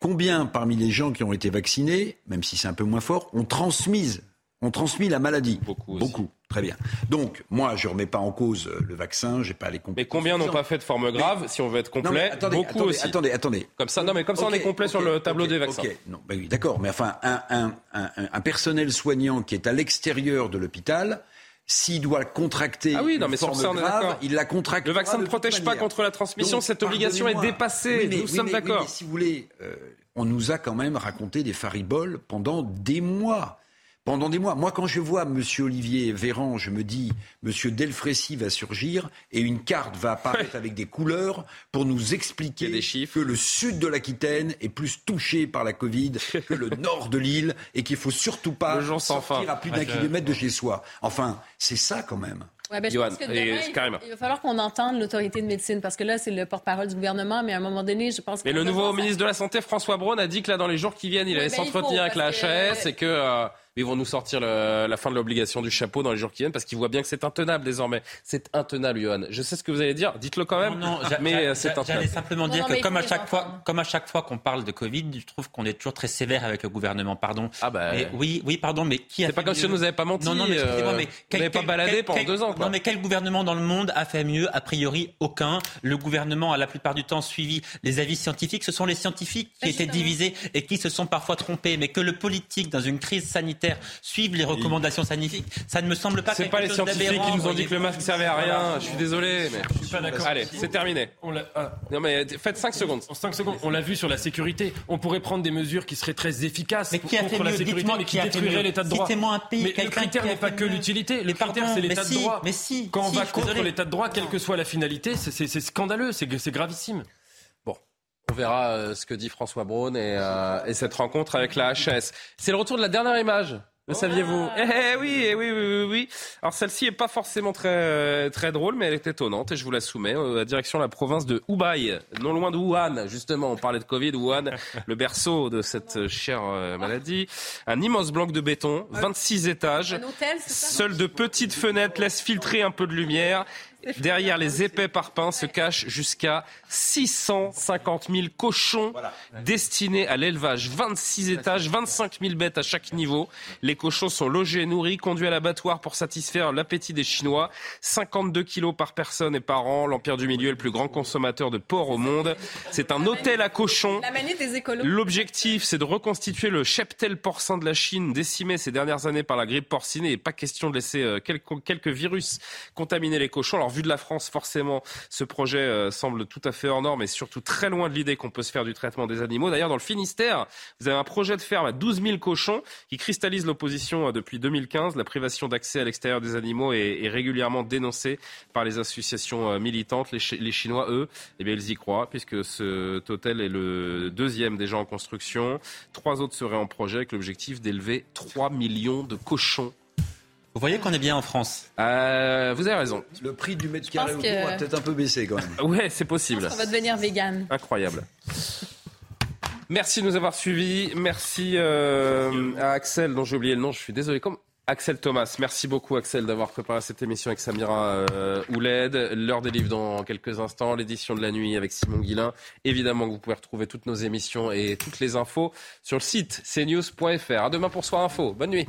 Combien, parmi les gens qui ont été vaccinés, même si c'est un peu moins fort, ont transmis, ont transmis la maladie? Beaucoup. Beaucoup. Très bien. Donc, moi, je ne remets pas en cause le vaccin, j'ai pas les compétences. Mais combien n'ont pas fait de forme grave, si on veut être complet? attendez, Beaucoup attendez, aussi. Attendez, attendez. Comme ça, non, mais comme ça, on est complet sur le tableau des vaccins. non, ben oui, d'accord. Mais enfin, un, un, un, un personnel soignant qui est à l'extérieur de l'hôpital, s'il doit contracter ah oui, non, mais sur ça, on grave, il la contracte. Le vaccin ne protège pas contre la transmission, cette obligation est dépassée, nous sommes d'accord. si vous voulez, euh, on nous a quand même raconté des fariboles pendant des mois pendant des mois. Moi, quand je vois M. Olivier Véran, je me dis, M. Delfrécy va surgir et une carte va apparaître [laughs] avec des couleurs pour nous expliquer que le sud de l'Aquitaine est plus touché par la Covid [laughs] que le nord de l'île et qu'il faut surtout pas sortir à plus d'un kilomètre de chez soi. Enfin, c'est ça quand même. Ouais, ben, je pense que demain, il, va falloir qu'on entende l'autorité de médecine parce que là, c'est le porte-parole du gouvernement, mais à un moment donné, je pense que. Mais le nouveau ministre de la Santé, François Braun, a dit que là, dans les jours qui viennent, il allait ben, s'entretenir avec la HAS et que. Euh, Ils vont nous sortir la fin de l'obligation du chapeau dans les jours qui viennent parce qu'ils voient bien que c'est intenable désormais. C'est intenable, Johan. Je sais ce que vous allez dire. Dites-le quand même. Non, mais c'est intenable. J'allais simplement dire que comme à chaque fois, comme à chaque fois qu'on parle de Covid, je trouve qu'on est toujours très sévère avec le gouvernement. Pardon. Ah bah. oui, oui, pardon, mais qui a C'est pas comme si on nous avait pas menti. Non, non, mais excusez-moi, mais quel, vous pas baladé pendant deux ans. Quoi. Non, mais quel gouvernement dans le monde a fait mieux A priori, aucun. Le gouvernement a la plupart du temps suivi les avis scientifiques. Ce sont les scientifiques qui étaient divisés et qui se sont parfois trompés. Mais que le politique, dans une crise sanitaire, suive les recommandations scientifiques, ça ne me semble pas. C'est pas les scientifiques qui nous ont dit que le masque servait à rien. Je suis désolé, mais je suis pas d'accord. Allez, c'est terminé. Ah. Non mais faites 5 secondes. En 5 secondes, on l'a vu sur la sécurité. On pourrait prendre des mesures qui seraient très efficaces contre la sécurité, mais qui détruiraient l'état de droit. Un pays, mais le critère n'est pas que l'utilité. Le critère, c'est l'état de droit. Mais si, quand on va contre l'état de droit, quelle que soit la finalité, c'est scandaleux, c'est gravissime. On verra euh, ce que dit François Braun et, euh, et cette rencontre avec la HS. C'est le retour de la dernière image le saviez-vous eh, eh, oui, eh oui, oui, oui, oui. Alors celle-ci est pas forcément très euh, très drôle, mais elle est étonnante et je vous la soumets. Euh, la direction de la province de Hubei, non loin de Wuhan, justement. On parlait de Covid, Wuhan, [laughs] le berceau de cette chère euh, maladie. Un immense bloc de béton, 26 étages. Un hôtel, Seules de petites fenêtres laissent filtrer un peu de lumière. Derrière les épais parpaings se cachent jusqu'à 650 000 cochons destinés à l'élevage. 26 étages, 25 000 bêtes à chaque niveau. Les cochons sont logés, nourris, conduits à l'abattoir pour satisfaire l'appétit des Chinois. 52 kilos par personne et par an. L'Empire du Milieu est le plus grand consommateur de porc au monde. C'est un hôtel à cochons. L'objectif, c'est de reconstituer le cheptel porcin de la Chine, décimé ces dernières années par la grippe porcine. Et pas question de laisser euh, quelques, virus contaminer les cochons vu de la France, forcément, ce projet euh, semble tout à fait hors norme et surtout très loin de l'idée qu'on peut se faire du traitement des animaux. D'ailleurs, dans le Finistère, vous avez un projet de ferme à 12 000 cochons qui cristallise l'opposition euh, depuis 2015. La privation d'accès à l'extérieur des animaux est, régulièrement dénoncée par les associations euh, militantes. Les, Chinois, eux, eh bien, ils y croient puisque ce hôtel est le deuxième déjà en construction. Trois autres seraient en projet avec l'objectif d'élever 3 millions de cochons vous voyez qu'on est bien en France euh, Vous avez raison. Le prix du mètre carré que... a peut-être un peu baissé quand même. [laughs] Ouais, c'est possible. On va devenir vegan. Incroyable. Merci de nous avoir suivis. Merci euh, à Axel, dont j'ai oublié le nom. Je suis désolé. Comme Axel Thomas, merci beaucoup Axel d'avoir préparé cette émission avec Samira euh, Ouled. L'heure des livres dans quelques instants, l'édition de la nuit avec Simon Guillain. Évidemment que vous pouvez retrouver toutes nos émissions et toutes les infos sur le site cnews.fr. À demain pour Soir Info. Bonne nuit.